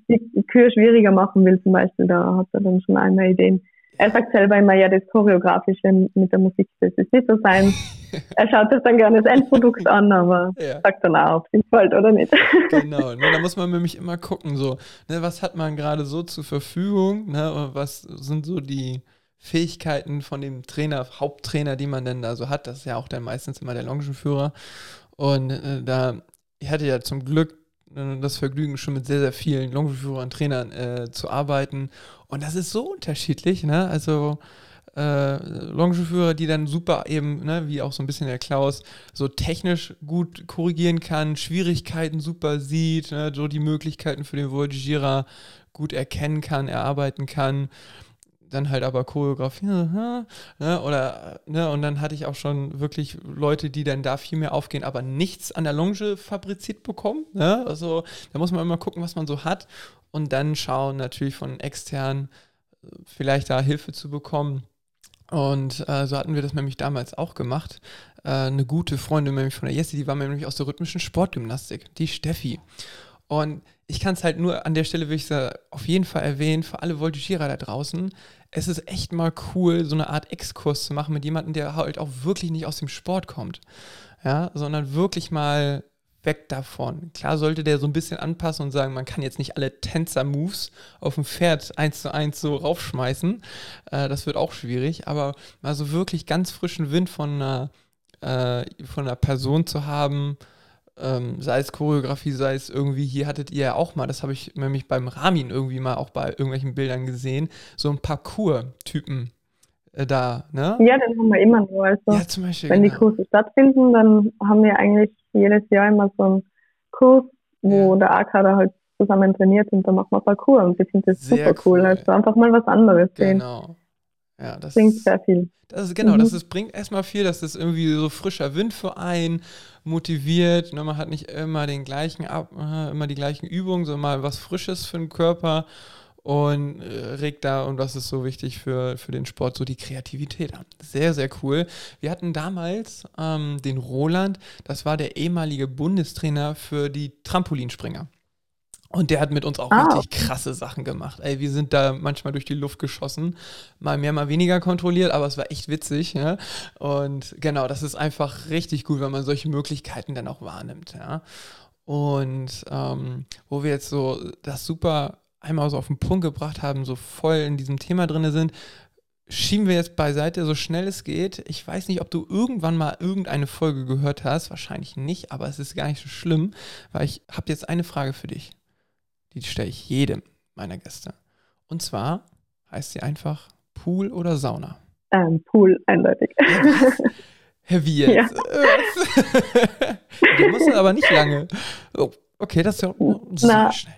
die Kür schwieriger machen will, zum Beispiel, da hat er dann schon einmal Ideen. Er sagt selber immer, ja, das Choreografische mit der Musik, das ist nicht so sein. er schaut sich dann gerne das Endprodukt an, aber ja. sagt dann auch, ob es ihm gefällt oder nicht. genau, ne, da muss man nämlich immer gucken, so, ne, was hat man gerade so zur Verfügung, ne, was sind so die Fähigkeiten von dem Trainer, Haupttrainer, die man denn da so hat. Das ist ja auch dann meistens immer der Longenführer. Und äh, da, ich hatte ja zum Glück äh, das Vergnügen, schon mit sehr, sehr vielen Longenführern, Trainern äh, zu arbeiten. Und das ist so unterschiedlich, ne? Also äh, Longenführer, die dann super eben, ne, wie auch so ein bisschen der Klaus, so technisch gut korrigieren kann, Schwierigkeiten super sieht, ne, so die Möglichkeiten für den Voltigierer gut erkennen kann, erarbeiten kann. Dann halt aber Choreografie, ne, oder, ne, und dann hatte ich auch schon wirklich Leute, die dann da viel mehr aufgehen, aber nichts an der Longe fabriziert bekommen, ne, also da muss man immer gucken, was man so hat und dann schauen natürlich von extern äh, vielleicht da Hilfe zu bekommen. Und äh, so hatten wir das nämlich damals auch gemacht. Äh, eine gute Freundin nämlich von der Jessie, die war nämlich aus der rhythmischen Sportgymnastik, die Steffi. Und ich kann es halt nur an der Stelle, würde ich auf jeden Fall erwähnen, für alle Voltigierer da draußen, es ist echt mal cool, so eine Art Exkurs zu machen mit jemandem, der halt auch wirklich nicht aus dem Sport kommt. Ja, sondern wirklich mal weg davon. Klar sollte der so ein bisschen anpassen und sagen, man kann jetzt nicht alle Tänzer-Moves auf dem Pferd eins zu eins so raufschmeißen. Äh, das wird auch schwierig, aber mal so wirklich ganz frischen Wind von einer, äh, von einer Person zu haben, ähm, sei es Choreografie, sei es irgendwie, hier hattet ihr ja auch mal, das habe ich nämlich beim Ramin irgendwie mal auch bei irgendwelchen Bildern gesehen, so ein Parcours-Typen äh, da, ne? Ja, den haben wir immer nur. Also, ja, zum Beispiel, wenn genau. die Kurse stattfinden, dann haben wir eigentlich jedes Jahr immer so einen Kurs, wo ja. der AK da halt zusammen trainiert und dann machen wir Parcours und ich finde das Sehr super cool. cool. Also einfach mal was anderes sehen. Genau. Ja, das bringt sehr viel. Das ist, genau, mhm. das ist, bringt erstmal viel, dass das irgendwie so frischer Wind für einen motiviert. Ne? Man hat nicht immer den gleichen Ab, äh, immer die gleichen Übungen, sondern mal was Frisches für den Körper und äh, regt da, und das ist so wichtig für, für den Sport, so die Kreativität an. Sehr, sehr cool. Wir hatten damals ähm, den Roland, das war der ehemalige Bundestrainer für die Trampolinspringer. Und der hat mit uns auch ah. richtig krasse Sachen gemacht. Ey, wir sind da manchmal durch die Luft geschossen. Mal mehr, mal weniger kontrolliert, aber es war echt witzig. Ja? Und genau, das ist einfach richtig gut, wenn man solche Möglichkeiten dann auch wahrnimmt. Ja? Und ähm, wo wir jetzt so das super einmal so auf den Punkt gebracht haben, so voll in diesem Thema drin sind, schieben wir jetzt beiseite, so schnell es geht. Ich weiß nicht, ob du irgendwann mal irgendeine Folge gehört hast. Wahrscheinlich nicht, aber es ist gar nicht so schlimm, weil ich habe jetzt eine Frage für dich die stelle ich jedem meiner Gäste. Und zwar heißt sie einfach Pool oder Sauna? Ähm, Pool, eindeutig. Herr Wie jetzt? Ja. du musst aber nicht lange. Oh, okay, das ist ja sehr Na. schnell.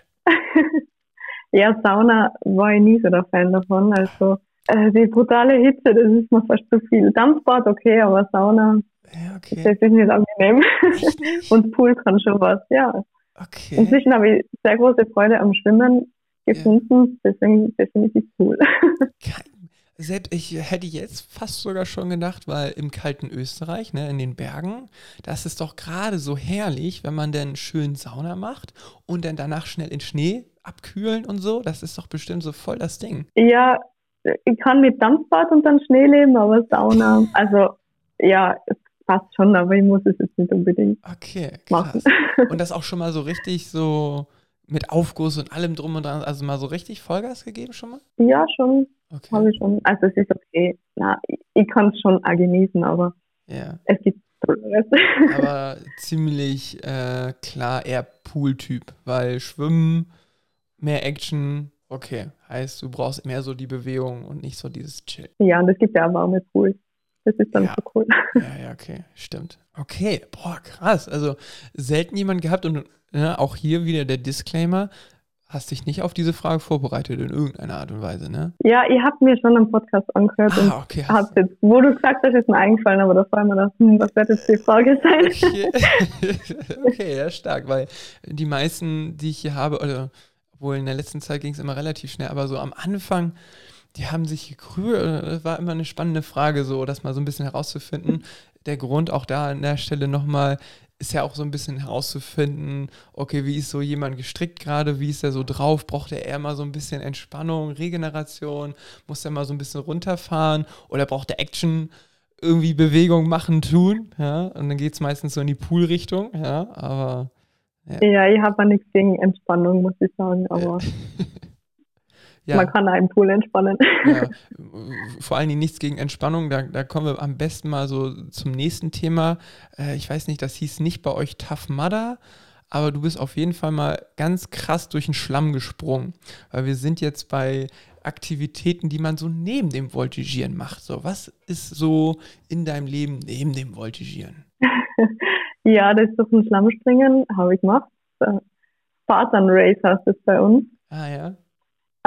Ja, Sauna war ich nie so der Fan davon. Also äh, die brutale Hitze, das ist mir fast zu viel. Dampfbad, okay, aber Sauna, ja, okay. das ist nicht angenehm. Und Pool kann schon was, ja. Okay. Inzwischen habe ich sehr große Freude am Schwimmen gefunden, ja. deswegen definitiv cool. Selbst ich hätte jetzt fast sogar schon gedacht, weil im kalten Österreich, ne, in den Bergen, das ist doch gerade so herrlich, wenn man dann schön Sauna macht und dann danach schnell in Schnee abkühlen und so. Das ist doch bestimmt so voll das Ding. Ja, ich kann mit Dampfbad und dann Schnee leben, aber Sauna, also ja, es passt schon, aber ich muss es jetzt nicht unbedingt okay, machen. Und das auch schon mal so richtig so mit Aufguss und allem drum und dran, also mal so richtig Vollgas gegeben schon mal? Ja, schon. Okay. Habe ich schon. Also es ist okay. Na, ich, ich kann es schon auch genießen, aber yeah. es gibt anderes. Aber ziemlich äh, klar eher Pool-Typ, weil Schwimmen, mehr Action, okay. Heißt, du brauchst mehr so die Bewegung und nicht so dieses Chill. Ja, und es gibt ja warme Pools. Das ist dann ja. so cool. Ja, ja, okay, stimmt. Okay, boah, krass. Also selten jemand gehabt und ne, auch hier wieder der Disclaimer hast dich nicht auf diese Frage vorbereitet in irgendeiner Art und Weise, ne? Ja, ihr habt mir schon einen Podcast angehört ah, und okay, habt jetzt, wo du gesagt hast, ist mir eingefallen, aber da war immer das, hm, was wird jetzt die Frage sein? Okay, okay ja, stark, weil die meisten, die ich hier habe, oder wohl in der letzten Zeit ging es immer relativ schnell, aber so am Anfang, die haben sich gekrüht, das war immer eine spannende Frage, so das mal so ein bisschen herauszufinden. Der Grund auch da an der Stelle nochmal, ist ja auch so ein bisschen herauszufinden, okay, wie ist so jemand gestrickt gerade, wie ist er so drauf, braucht er eher mal so ein bisschen Entspannung, Regeneration, muss er mal so ein bisschen runterfahren oder braucht er Action, irgendwie Bewegung machen, tun, ja, und dann geht es meistens so in die Pool-Richtung, ja, aber ja, ja ich habe nichts gegen Entspannung, muss ich sagen, aber Ja. Man kann einen Pool entspannen. Ja, vor allen Dingen nichts gegen Entspannung. Da, da kommen wir am besten mal so zum nächsten Thema. Äh, ich weiß nicht, das hieß nicht bei euch Tough Mudder, aber du bist auf jeden Fall mal ganz krass durch den Schlamm gesprungen. Weil wir sind jetzt bei Aktivitäten, die man so neben dem Voltigieren macht. So, was ist so in deinem Leben neben dem Voltigieren? ja, das ist durch den Schlamm springen, habe ich gemacht. Spartan Race heißt es bei uns. Ah ja.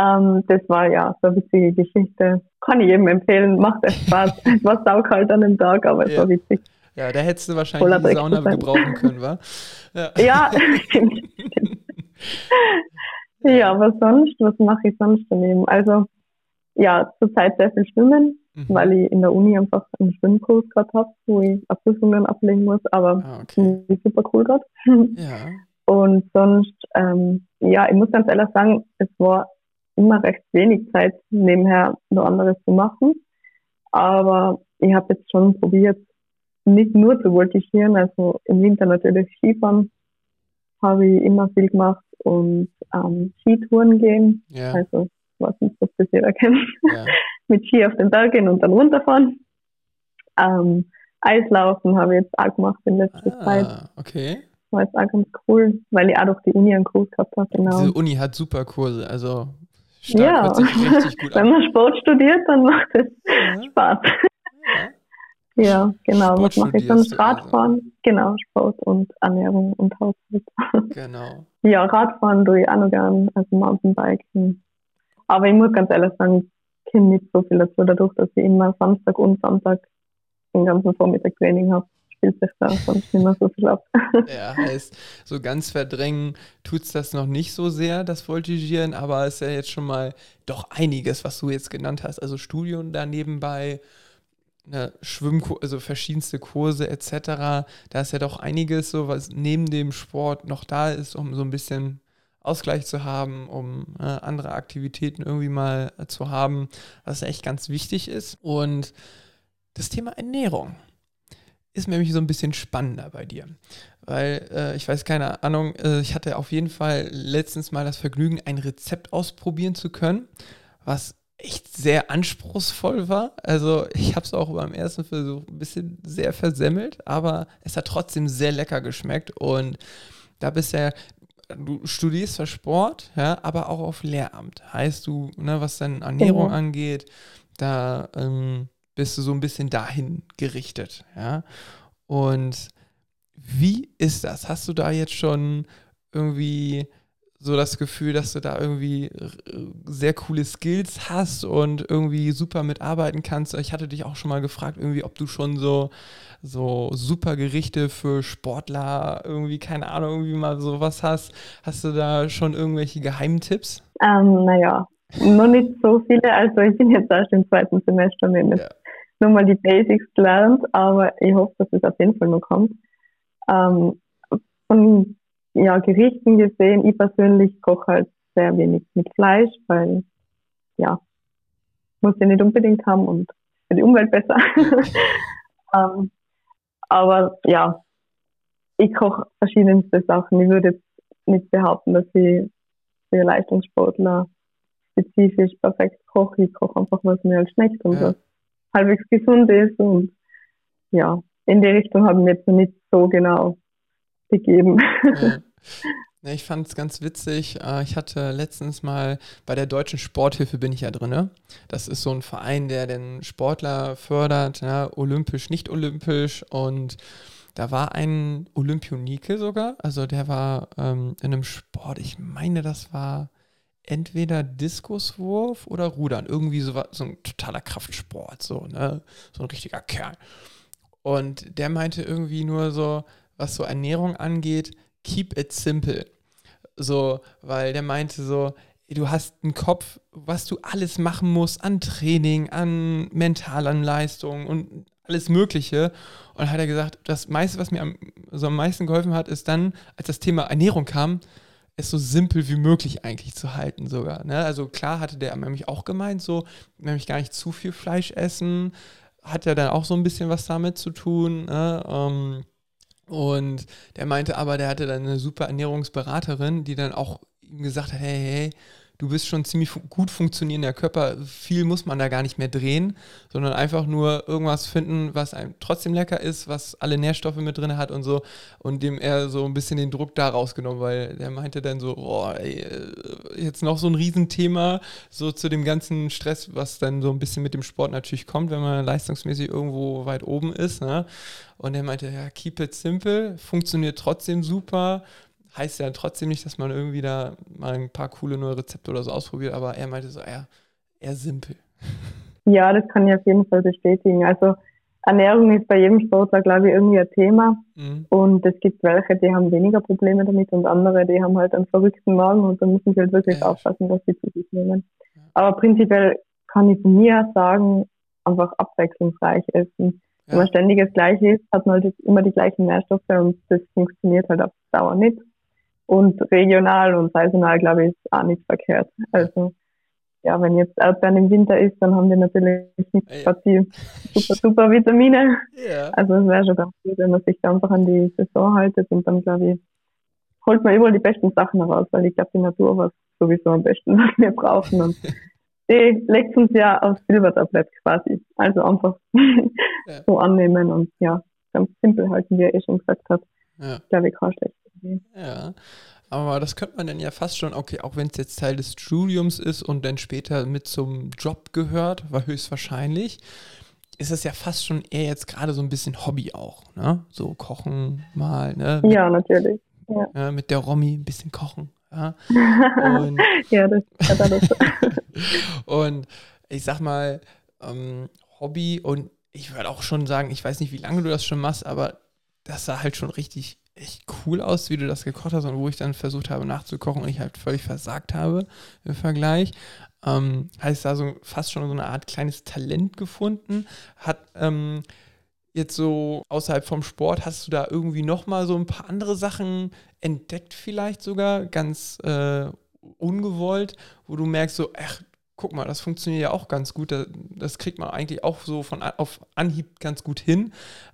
Ähm, das war ja so eine witzige Geschichte. Kann ich jedem empfehlen, macht echt Spaß. es war saukalt an dem Tag, aber es ja. war witzig. Ja, da hättest du wahrscheinlich Voller die Sauna gebrauchen können, wa? Ja, ja stimmt, stimmt. Ja, aber sonst, was mache ich sonst daneben? Also, ja, zurzeit sehr viel Schwimmen, mhm. weil ich in der Uni einfach einen Schwimmkurs gerade habe, wo ich Prüfungen ablegen muss, aber ah, okay. super cool gerade. Ja. Und sonst, ähm, ja, ich muss ganz ehrlich sagen, es war immer recht wenig Zeit nebenher noch anderes zu machen. Aber ich habe jetzt schon probiert, nicht nur zu voltigieren, also im Winter natürlich Skifahren habe ich immer viel gemacht und ähm, Skitouren gehen. Ja. Also, was nicht, ob das jeder kennt. Ja. Mit Ski auf den Berg gehen und dann runterfahren. Ähm, Eislaufen habe ich jetzt auch gemacht in letzter ah, Zeit. Okay. War jetzt auch ganz cool, weil ich auch durch die Uni einen Kurs gehabt habe. Genau. Diese Uni hat super Kurse, also Stark, ja, wenn man Sport studiert, dann macht es ja. Spaß. Ja, ja genau. Sport Was mache ich sonst? Radfahren, also. genau, Sport und Ernährung und Haushalt. Genau. Ja, Radfahren tue ich auch noch gern, also Mountainbiken. Aber ich muss ganz ehrlich sagen, kenne nicht so viel dazu, dadurch, dass ich immer Samstag und Sonntag den ganzen Vormittag Training habe spielt sich da sonst nicht mehr so viel ab. Ja, heißt, so ganz verdrängen tut es das noch nicht so sehr, das Voltigieren, aber es ist ja jetzt schon mal doch einiges, was du jetzt genannt hast. Also Studium da nebenbei, ne, Schwimmkurse, also verschiedenste Kurse etc. Da ist ja doch einiges so, was neben dem Sport noch da ist, um so ein bisschen Ausgleich zu haben, um äh, andere Aktivitäten irgendwie mal äh, zu haben, was echt ganz wichtig ist. Und das Thema Ernährung ist nämlich so ein bisschen spannender bei dir. Weil äh, ich weiß keine Ahnung, äh, ich hatte auf jeden Fall letztens mal das Vergnügen, ein Rezept ausprobieren zu können, was echt sehr anspruchsvoll war. Also ich habe es auch beim ersten Versuch ein bisschen sehr versemmelt, aber es hat trotzdem sehr lecker geschmeckt. Und da bist ja, du studierst zwar Sport, ja, aber auch auf Lehramt. Heißt du, ne, was deine Ernährung mhm. angeht, da ähm, bist du so ein bisschen dahin gerichtet, ja. Und wie ist das? Hast du da jetzt schon irgendwie so das Gefühl, dass du da irgendwie sehr coole Skills hast und irgendwie super mitarbeiten kannst. Ich hatte dich auch schon mal gefragt, irgendwie, ob du schon so, so super Gerichte für Sportler, irgendwie, keine Ahnung, irgendwie mal sowas hast. Hast du da schon irgendwelche Geheimtipps? Ähm, naja, noch nicht so viele. Also ich bin jetzt erst im zweiten Semester und ja nur mal die Basics gelernt, aber ich hoffe, dass es auf jeden Fall noch kommt. Ähm, von ja, Gerichten gesehen, ich persönlich koche halt sehr wenig mit Fleisch, weil ja, muss ja nicht unbedingt haben und für die Umwelt besser. ähm, aber ja, ich koche verschiedenste Sachen. Ich würde jetzt nicht behaupten, dass ich für Leistungssportler spezifisch perfekt koche. Ich koche einfach, was mir halt schmeckt und ja. was halbwegs gesund ist und ja, in die Richtung haben wir jetzt noch nicht so genau gegeben. Ja. Ich fand es ganz witzig. Äh, ich hatte letztens mal bei der Deutschen Sporthilfe bin ich ja drin. Ne? Das ist so ein Verein, der den Sportler fördert, ja, olympisch, nicht olympisch. Und da war ein Olympionike sogar. Also der war ähm, in einem Sport, ich meine, das war entweder Diskuswurf oder Rudern. Irgendwie so, so ein totaler Kraftsport, so, ne? So ein richtiger Kerl. Und der meinte irgendwie nur so, was so Ernährung angeht, keep it simple. So, weil der meinte so, du hast einen Kopf, was du alles machen musst an Training, an mental, an und alles Mögliche. Und hat er gesagt, das meiste, was mir am, so am meisten geholfen hat, ist dann, als das Thema Ernährung kam, es so simpel wie möglich eigentlich zu halten sogar. Ne? Also klar hatte der nämlich auch gemeint, so nämlich gar nicht zu viel Fleisch essen, hat ja dann auch so ein bisschen was damit zu tun. Ne? Ähm, und der meinte aber, der hatte dann eine super Ernährungsberaterin, die dann auch ihm gesagt hat, hey, hey, du bist schon ziemlich gut funktionierender Körper, viel muss man da gar nicht mehr drehen, sondern einfach nur irgendwas finden, was einem trotzdem lecker ist, was alle Nährstoffe mit drin hat und so und dem er so ein bisschen den Druck da rausgenommen, weil der meinte dann so, oh, ey, äh, jetzt noch so ein Riesenthema, so zu dem ganzen Stress, was dann so ein bisschen mit dem Sport natürlich kommt, wenn man leistungsmäßig irgendwo weit oben ist, ne? Und er meinte, ja, keep it simple, funktioniert trotzdem super, heißt ja trotzdem nicht, dass man irgendwie da mal ein paar coole neue Rezepte oder so ausprobiert, aber er meinte so, eher, eher simpel. Ja, das kann ich auf jeden Fall bestätigen. Also Ernährung ist bei jedem Sportler, glaube ich, irgendwie ein Thema. Mhm. Und es gibt welche, die haben weniger Probleme damit und andere, die haben halt einen verrückten Magen und da müssen sie halt wirklich ja, aufpassen, dass sie zu sich nehmen. Ja. Aber prinzipiell kann ich mir sagen, einfach abwechslungsreich essen. Ja. Wenn man ständig das Gleiche isst, hat man halt immer die gleichen Nährstoffe und das funktioniert halt auf Dauer nicht. Und regional und saisonal, glaube ich, ist auch nicht verkehrt. Also, ja, wenn jetzt Erdbeeren im Winter ist, dann haben wir natürlich nicht ja. die super, super Vitamine. Ja. Also, es wäre schon ganz gut, wenn man sich da einfach an die Saison haltet und dann, glaube ich, holt man überall die besten Sachen heraus, weil ich glaube, die Natur war sowieso am besten, was wir brauchen. Und die legt uns ja aufs Silbertablett quasi. Also einfach ja. so annehmen und ja, ganz simpel halten, wie er eh schon gesagt hat. Ja. Ich glaube, ich kann schlecht ja, aber das könnte man dann ja fast schon, okay, auch wenn es jetzt Teil des Studiums ist und dann später mit zum Job gehört, war höchstwahrscheinlich, ist es ja fast schon eher jetzt gerade so ein bisschen Hobby auch, ne? So kochen mal, ne? Mit, ja, natürlich. Ja. Ja, mit der Romy ein bisschen kochen. Ja, und, ja das hat alles. und ich sag mal, ähm, Hobby und ich würde auch schon sagen, ich weiß nicht, wie lange du das schon machst, aber das sah halt schon richtig echt cool aus, wie du das gekocht hast und wo ich dann versucht habe nachzukochen und ich halt völlig versagt habe im Vergleich. Ähm, heißt da so fast schon so eine Art kleines Talent gefunden. Hat ähm, jetzt so außerhalb vom Sport, hast du da irgendwie nochmal so ein paar andere Sachen entdeckt vielleicht sogar, ganz äh, ungewollt, wo du merkst so, ach, guck mal, das funktioniert ja auch ganz gut. Das kriegt man eigentlich auch so von auf Anhieb ganz gut hin.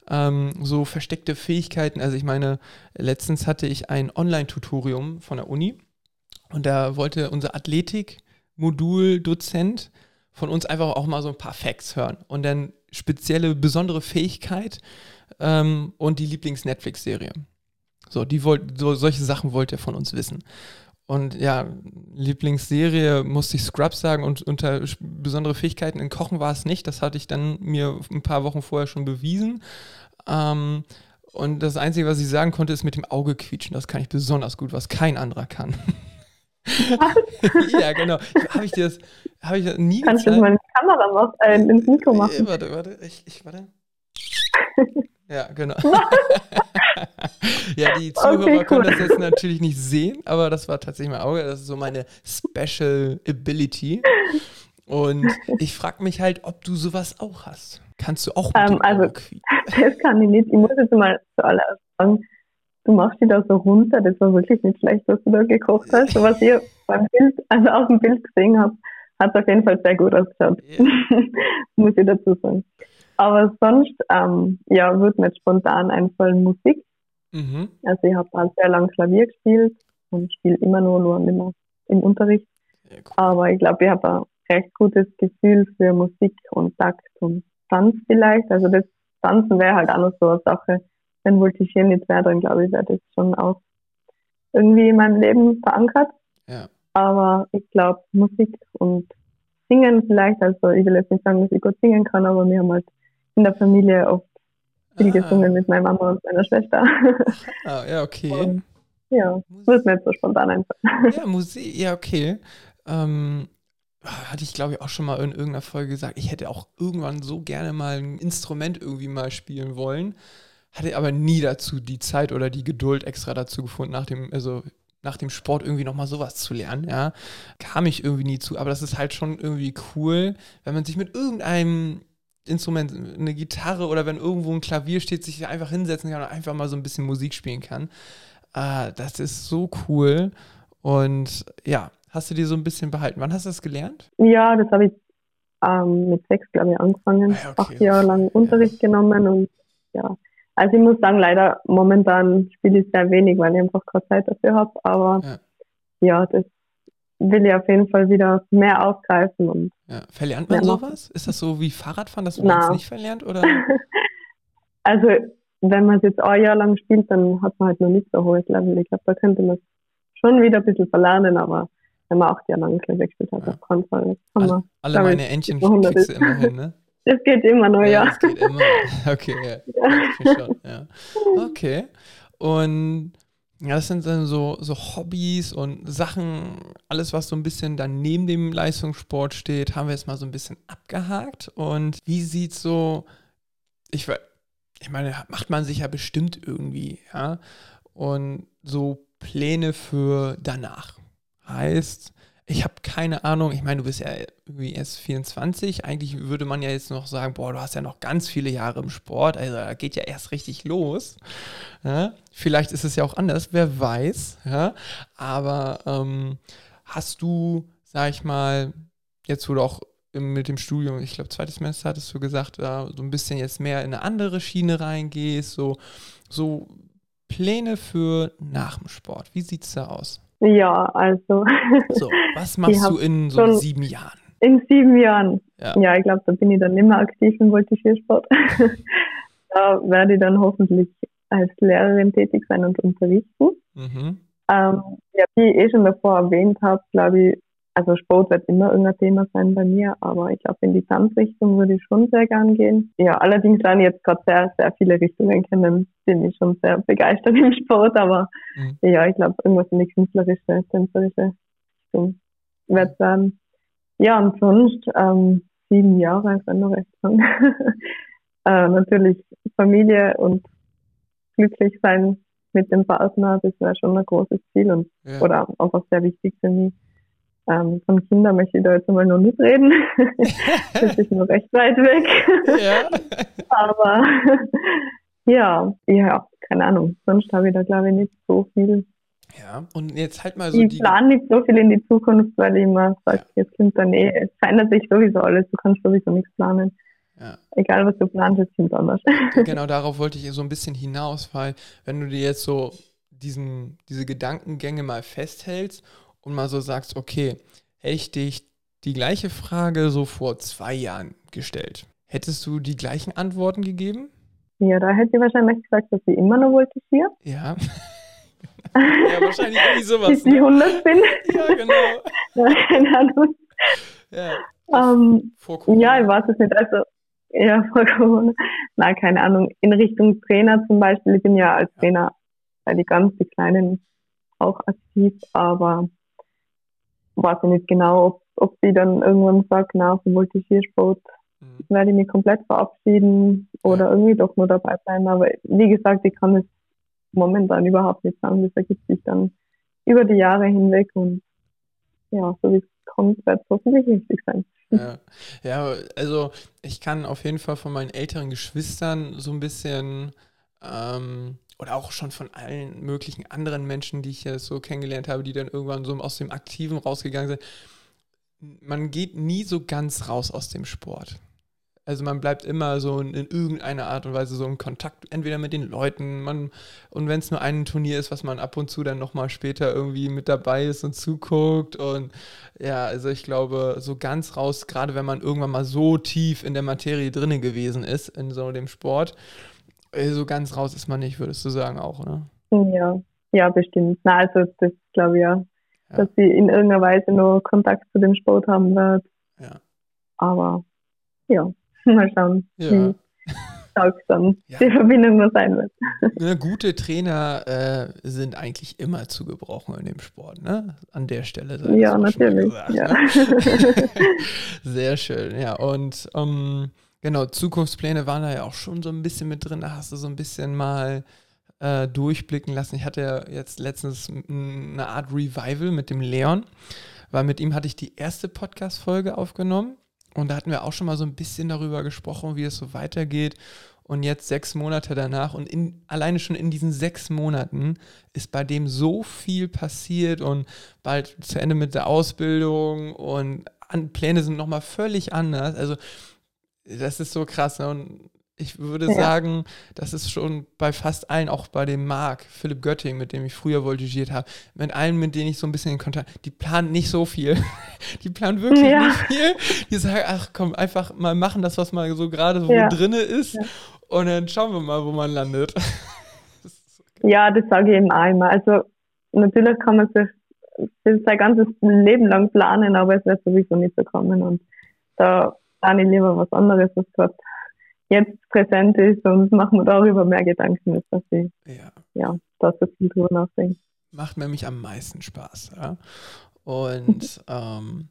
Ähm, so versteckte Fähigkeiten. Also ich meine, letztens hatte ich ein Online-Tutorium von der Uni und da wollte unser Athletik-Modul-Dozent von uns einfach auch mal so ein paar Facts hören und dann spezielle, besondere Fähigkeit ähm, und die Lieblings-Netflix-Serie. So, die wollt, so, solche Sachen wollte er von uns wissen. Und ja, Lieblingsserie musste ich Scrubs sagen und unter besondere Fähigkeiten in Kochen war es nicht. Das hatte ich dann mir ein paar Wochen vorher schon bewiesen. Ähm, und das Einzige, was ich sagen konnte, ist mit dem Auge quietschen. Das kann ich besonders gut, was kein anderer kann. ja, genau. Habe ich dir das, habe ich das nie Kannst du meine Kamera noch äh, ins Mikro machen? Äh, warte, warte, ich, ich warte. Ja, genau. ja, die Zuhörer okay, cool. können das jetzt natürlich nicht sehen, aber das war tatsächlich mein Auge. Das ist so meine Special Ability. Und ich frage mich halt, ob du sowas auch hast. Kannst du auch mit ähm, Also, das kann ich nicht. Ich muss jetzt mal zuallererst sagen, du machst dich da so runter. Das war wirklich nicht schlecht, was du da gekocht hast. So, was ihr beim Bild, also auf dem Bild gesehen habt, hat auf jeden Fall sehr gut ausgeschaut. Yeah. muss ich dazu sagen. Aber sonst, ähm, ja, würde mir spontan einfallen Musik. Mhm. Also ich habe halt sehr lange Klavier gespielt und spiele immer nur, nur immer im Unterricht. Ja, cool. Aber ich glaube, ich habe ein recht gutes Gefühl für Musik und Takt und Tanz vielleicht. Also das Tanzen wäre halt auch noch so eine Sache. Wenn Voltigieren nicht wäre, dann glaube ich, wäre das schon auch irgendwie in meinem Leben verankert. Ja. Aber ich glaube, Musik und Singen vielleicht, also ich will jetzt nicht sagen, dass ich gut singen kann, aber wir haben halt in der Familie oft viel ah. gesungen mit meiner Mama und meiner Schwester. Ah, ja, okay. Und, ja, wird mir jetzt so spontan einfallen. Ja, Musik, ja, okay. Ähm, hatte ich glaube ich auch schon mal in irgendeiner Folge gesagt, ich hätte auch irgendwann so gerne mal ein Instrument irgendwie mal spielen wollen, hatte aber nie dazu die Zeit oder die Geduld extra dazu gefunden, nach dem, also nach dem Sport irgendwie nochmal sowas zu lernen, ja. Kam ich irgendwie nie zu, aber das ist halt schon irgendwie cool, wenn man sich mit irgendeinem Instrument, eine Gitarre oder wenn irgendwo ein Klavier steht, sich einfach hinsetzen kann und einfach mal so ein bisschen Musik spielen kann. Äh, das ist so cool. Und ja, hast du die so ein bisschen behalten? Wann hast du das gelernt? Ja, das habe ich ähm, mit sechs, glaube ich, angefangen. Ah, okay. Acht Jahre lang Unterricht ja. genommen und ja. Also ich muss sagen, leider momentan spiele ich sehr wenig, weil ich einfach keine Zeit dafür habe. Aber ja. ja, das will ich auf jeden Fall wieder mehr aufgreifen. Und ja. Verlernt man sowas? Ist das so wie Fahrradfahren, dass man es nicht verlernt? Oder? also wenn man es jetzt ein Jahr lang spielt, dann hat man halt noch nicht so hohes Level. Ich glaube, da könnte man es schon wieder ein bisschen verlernen, aber wenn man acht Jahre lang Klavier gespielt hat, ja. auf keinen Fall. Alle, alle meine Entchen kriegst du immer hin, ne? Das geht immer noch, ja. Das geht immer. Okay, ja. ja. Ja. Okay. Und ja, das sind dann so, so Hobbys und Sachen, alles, was so ein bisschen dann neben dem Leistungssport steht, haben wir jetzt mal so ein bisschen abgehakt. Und wie sieht so, ich, ich meine, macht man sich ja bestimmt irgendwie, ja. Und so Pläne für danach. Heißt, ich habe keine Ahnung, ich meine, du bist ja irgendwie erst 24, eigentlich würde man ja jetzt noch sagen, boah, du hast ja noch ganz viele Jahre im Sport, also da geht ja erst richtig los. Ja? Vielleicht ist es ja auch anders, wer weiß. Ja? Aber ähm, hast du, sag ich mal, jetzt wo du auch mit dem Studium, ich glaube, zweites Semester hattest du gesagt, da so ein bisschen jetzt mehr in eine andere Schiene reingehst, so, so Pläne für nach dem Sport. Wie sieht es da aus? Ja, also. So, was machst du in so sieben Jahren? In sieben Jahren. Ja, ja ich glaube, da bin ich dann immer aktiv im Voltigiersport. da werde ich dann hoffentlich als Lehrerin tätig sein und unterrichten. Mhm. Ähm, ja, wie ich eh schon davor erwähnt habe, glaube ich, also Sport wird immer irgendein Thema sein bei mir, aber ich glaube, in die Tanzrichtung würde ich schon sehr gern gehen. Ja, allerdings lernen jetzt gerade sehr, sehr viele Richtungen kennen, bin ich schon sehr begeistert im Sport, aber mhm. ja, ich glaube, irgendwas in die künstlerische, tänzerische Richtung wird werden. Ja, und sonst, ähm, sieben Jahre ist noch recht lang. äh, natürlich Familie und glücklich sein mit dem Partner, das wäre schon ein großes Ziel und ja. oder einfach sehr wichtig für mich. Ähm, von Kindern möchte ich da jetzt mal noch nicht reden. das ist noch recht weit weg. Ja. Aber ja, ja, keine Ahnung. Sonst habe ich da glaube ich nicht so viel. Ja, und jetzt halt mal so. Ich plane nicht so viel in die Zukunft, weil ich immer sage, ja. jetzt kommt dann eh, es verändert sich sowieso alles, du kannst sowieso nichts planen. Ja. Egal, was du planst, es kommt anders. Genau, darauf wollte ich so ein bisschen hinaus, weil wenn du dir jetzt so diesen, diese Gedankengänge mal festhältst und mal so sagst, okay, hätte ich dich die gleiche Frage so vor zwei Jahren gestellt, hättest du die gleichen Antworten gegeben? Ja, da hätte ich wahrscheinlich gesagt, dass ich immer noch voltigiere. Ja. ja, wahrscheinlich irgendwie sowas. Bis ich 100 bin. Ja, genau. ja, keine Ahnung. Ja. Ähm, vor Corona. Ja, ich weiß es nicht. Also, ja, vor Corona. Nein, keine Ahnung. In Richtung Trainer zum Beispiel. Ich bin ja als ja. Trainer bei den ganz die Kleinen auch aktiv, aber weiß ich nicht genau, ob, ob sie dann irgendwann sagt, na, vom Voltigiersport mhm. werde ich mich komplett verabschieden oder ja. irgendwie doch nur dabei bleiben. Aber wie gesagt, ich kann es momentan überhaupt nicht sagen. Das ergibt sich dann über die Jahre hinweg und ja, so wie es kommt, wird es hoffentlich richtig sein. Ja. ja, also ich kann auf jeden Fall von meinen älteren Geschwistern so ein bisschen ähm, oder auch schon von allen möglichen anderen Menschen, die ich jetzt so kennengelernt habe, die dann irgendwann so aus dem Aktiven rausgegangen sind. Man geht nie so ganz raus aus dem Sport. Also man bleibt immer so in, in, irgendeiner Art und Weise so in Kontakt, entweder mit den Leuten, man, und wenn es nur ein Turnier ist, was man ab und zu dann nochmal später irgendwie mit dabei ist und zuguckt. Und ja, also ich glaube, so ganz raus, gerade wenn man irgendwann mal so tief in der Materie drinne gewesen ist, in so dem Sport, so ganz raus ist man nicht, würdest du sagen auch, ne? Ja, ja, bestimmt. Na, also das glaube ich ja, ja, dass sie in irgendeiner Weise nur Kontakt zu dem Sport haben wird. Ja. Aber ja. Mal schauen, ja. wie stark dann ja. die Verbindung nur sein wird. Ne, gute Trainer äh, sind eigentlich immer zu gebrauchen in dem Sport, ne? An der Stelle. Ja, natürlich. Gesagt, ja. Ne? Sehr schön, ja. Und um, ähm, genau, Zukunftspläne waren da ja auch schon so ein bisschen mit drin. Da hast du so ein bisschen mal äh, durchblicken lassen. Ich hatte ja jetzt letztens eine Art Revival mit dem Leon, weil mit ihm hatte ich die erste Podcast-Folge aufgenommen und da hatten wir auch schon mal so ein bisschen darüber gesprochen, wie es so weitergeht. Und jetzt sechs Monate danach und in, alleine schon in diesen sechs Monaten ist bei dem so viel passiert und bald zu Ende mit der Ausbildung und an, Pläne sind nochmal völlig anders. Also das ist so krass. Ne? Und ich würde ja. sagen, das ist schon bei fast allen, auch bei dem Marc, Philipp Götting, mit dem ich früher voltigiert habe, mit allen, mit denen ich so ein bisschen in Kontakt, die planen nicht so viel. Die planen wirklich ja. nicht viel. Die sagen, ach komm, einfach mal machen das, was mal so gerade so ja. drinne ist und dann schauen wir mal, wo man landet. Ja, das sage ich eben immer. Also natürlich kann man sich sein ganzes Leben lang planen, aber es wird sowieso nicht so kommen und da plane ich lieber was anderes, was gerade jetzt präsent ist und machen wir darüber mehr Gedanken, als dass ich ja, ja da so viel drüber nachdenke. Macht mir nämlich am meisten Spaß. Ja? Und ähm,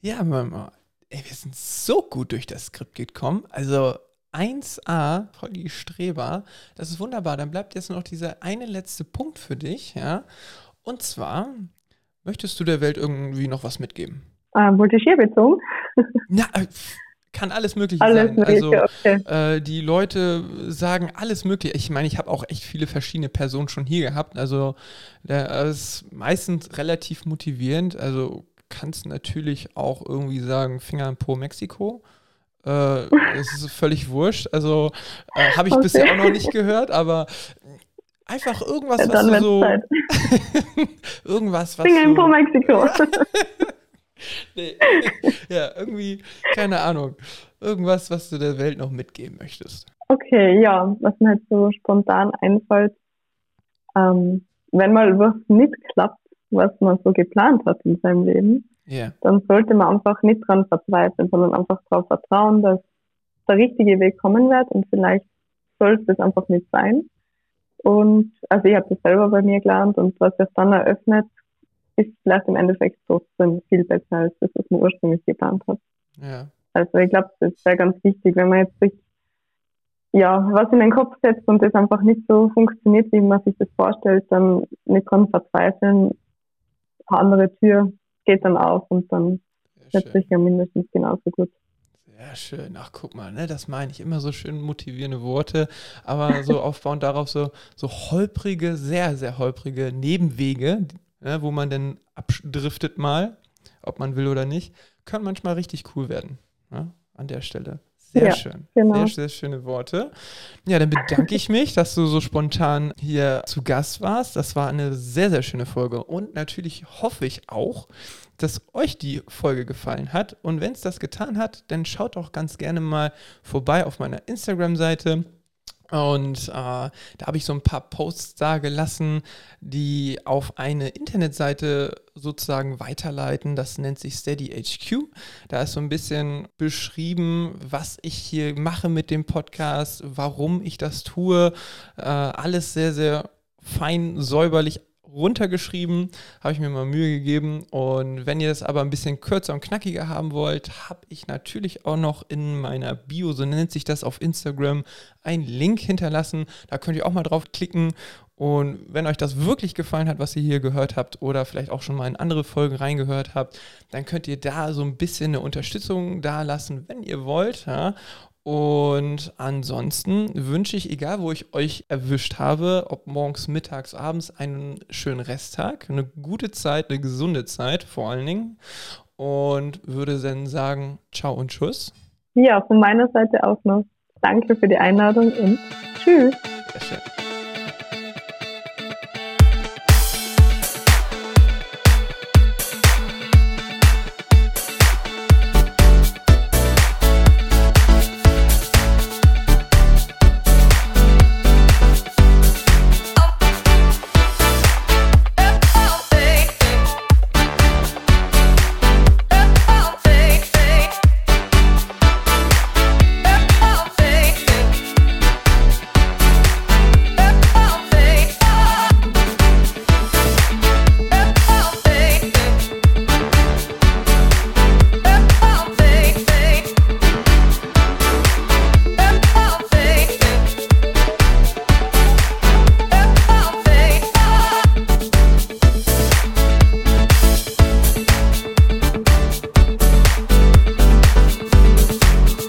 ja, ey, wir sind so gut durch das Skript gekommen. Also 1a, voll die Streber. Das ist wunderbar. Dann bleibt jetzt noch dieser eine letzte Punkt für dich, ja. Und zwar, möchtest du der Welt irgendwie noch was mitgeben? Ähm, Voltigeur bezogen? Na, äh, kann alles Mögliche alles sein. Mögliche, also okay. äh, die Leute sagen alles Mögliche. Ich meine, ich habe auch echt viele verschiedene Personen schon hier gehabt. Also das ist meistens relativ motivierend. Also kannst natürlich auch irgendwie sagen, Finger in Po Mexiko. Äh, das ist völlig wurscht. Also äh, habe ich okay. bisher auch noch nicht gehört, aber einfach irgendwas, ja, was du so. irgendwas, was. Finger in Po Mexiko. nee. Ja, irgendwie, keine Ahnung. Irgendwas, was du der Welt noch mitgeben möchtest. Okay, ja, was mir halt so spontan einfällt, ähm, wenn mal was nicht klappt, was man so geplant hat in seinem Leben, yeah. dann sollte man einfach nicht dran verzweifeln, sondern einfach darauf vertrauen, dass der richtige Weg kommen wird und vielleicht soll es einfach nicht sein. Und also ich habe das selber bei mir gelernt und was es dann eröffnet, ist vielleicht im Endeffekt trotzdem viel besser als das, was man ursprünglich geplant hat. Ja. Also ich glaube, das ist sehr ganz wichtig, wenn man jetzt sich ja, was in den Kopf setzt und das einfach nicht so funktioniert, wie man sich das vorstellt, dann nicht dran verzweifeln. Eine andere Tür geht dann auf und dann wird sicher mindestens genauso gut. Sehr schön. Ach, guck mal, ne, das meine ich immer so schön motivierende Worte, aber so aufbauend darauf so, so holprige, sehr, sehr holprige Nebenwege, ja, wo man dann abdriftet mal, ob man will oder nicht, kann manchmal richtig cool werden. Ja, an der Stelle. Sehr ja, schön. Genau. Sehr, sehr schöne Worte. Ja, dann bedanke ich mich, dass du so spontan hier zu Gast warst. Das war eine sehr, sehr schöne Folge. Und natürlich hoffe ich auch, dass euch die Folge gefallen hat. Und wenn es das getan hat, dann schaut auch ganz gerne mal vorbei auf meiner Instagram-Seite und äh, da habe ich so ein paar Posts da gelassen, die auf eine Internetseite sozusagen weiterleiten. Das nennt sich Steady HQ. Da ist so ein bisschen beschrieben, was ich hier mache mit dem Podcast, warum ich das tue. Äh, alles sehr, sehr fein säuberlich runtergeschrieben, habe ich mir mal Mühe gegeben. Und wenn ihr das aber ein bisschen kürzer und knackiger haben wollt, habe ich natürlich auch noch in meiner Bio, so nennt sich das auf Instagram, einen Link hinterlassen. Da könnt ihr auch mal drauf klicken. Und wenn euch das wirklich gefallen hat, was ihr hier gehört habt oder vielleicht auch schon mal in andere Folgen reingehört habt, dann könnt ihr da so ein bisschen eine Unterstützung da lassen, wenn ihr wollt. Ja? Und ansonsten wünsche ich, egal wo ich euch erwischt habe, ob morgens, mittags, abends, einen schönen Resttag, eine gute Zeit, eine gesunde Zeit vor allen Dingen. Und würde dann sagen, ciao und tschüss. Ja, von meiner Seite auch noch. Danke für die Einladung und tschüss. Sehr schön.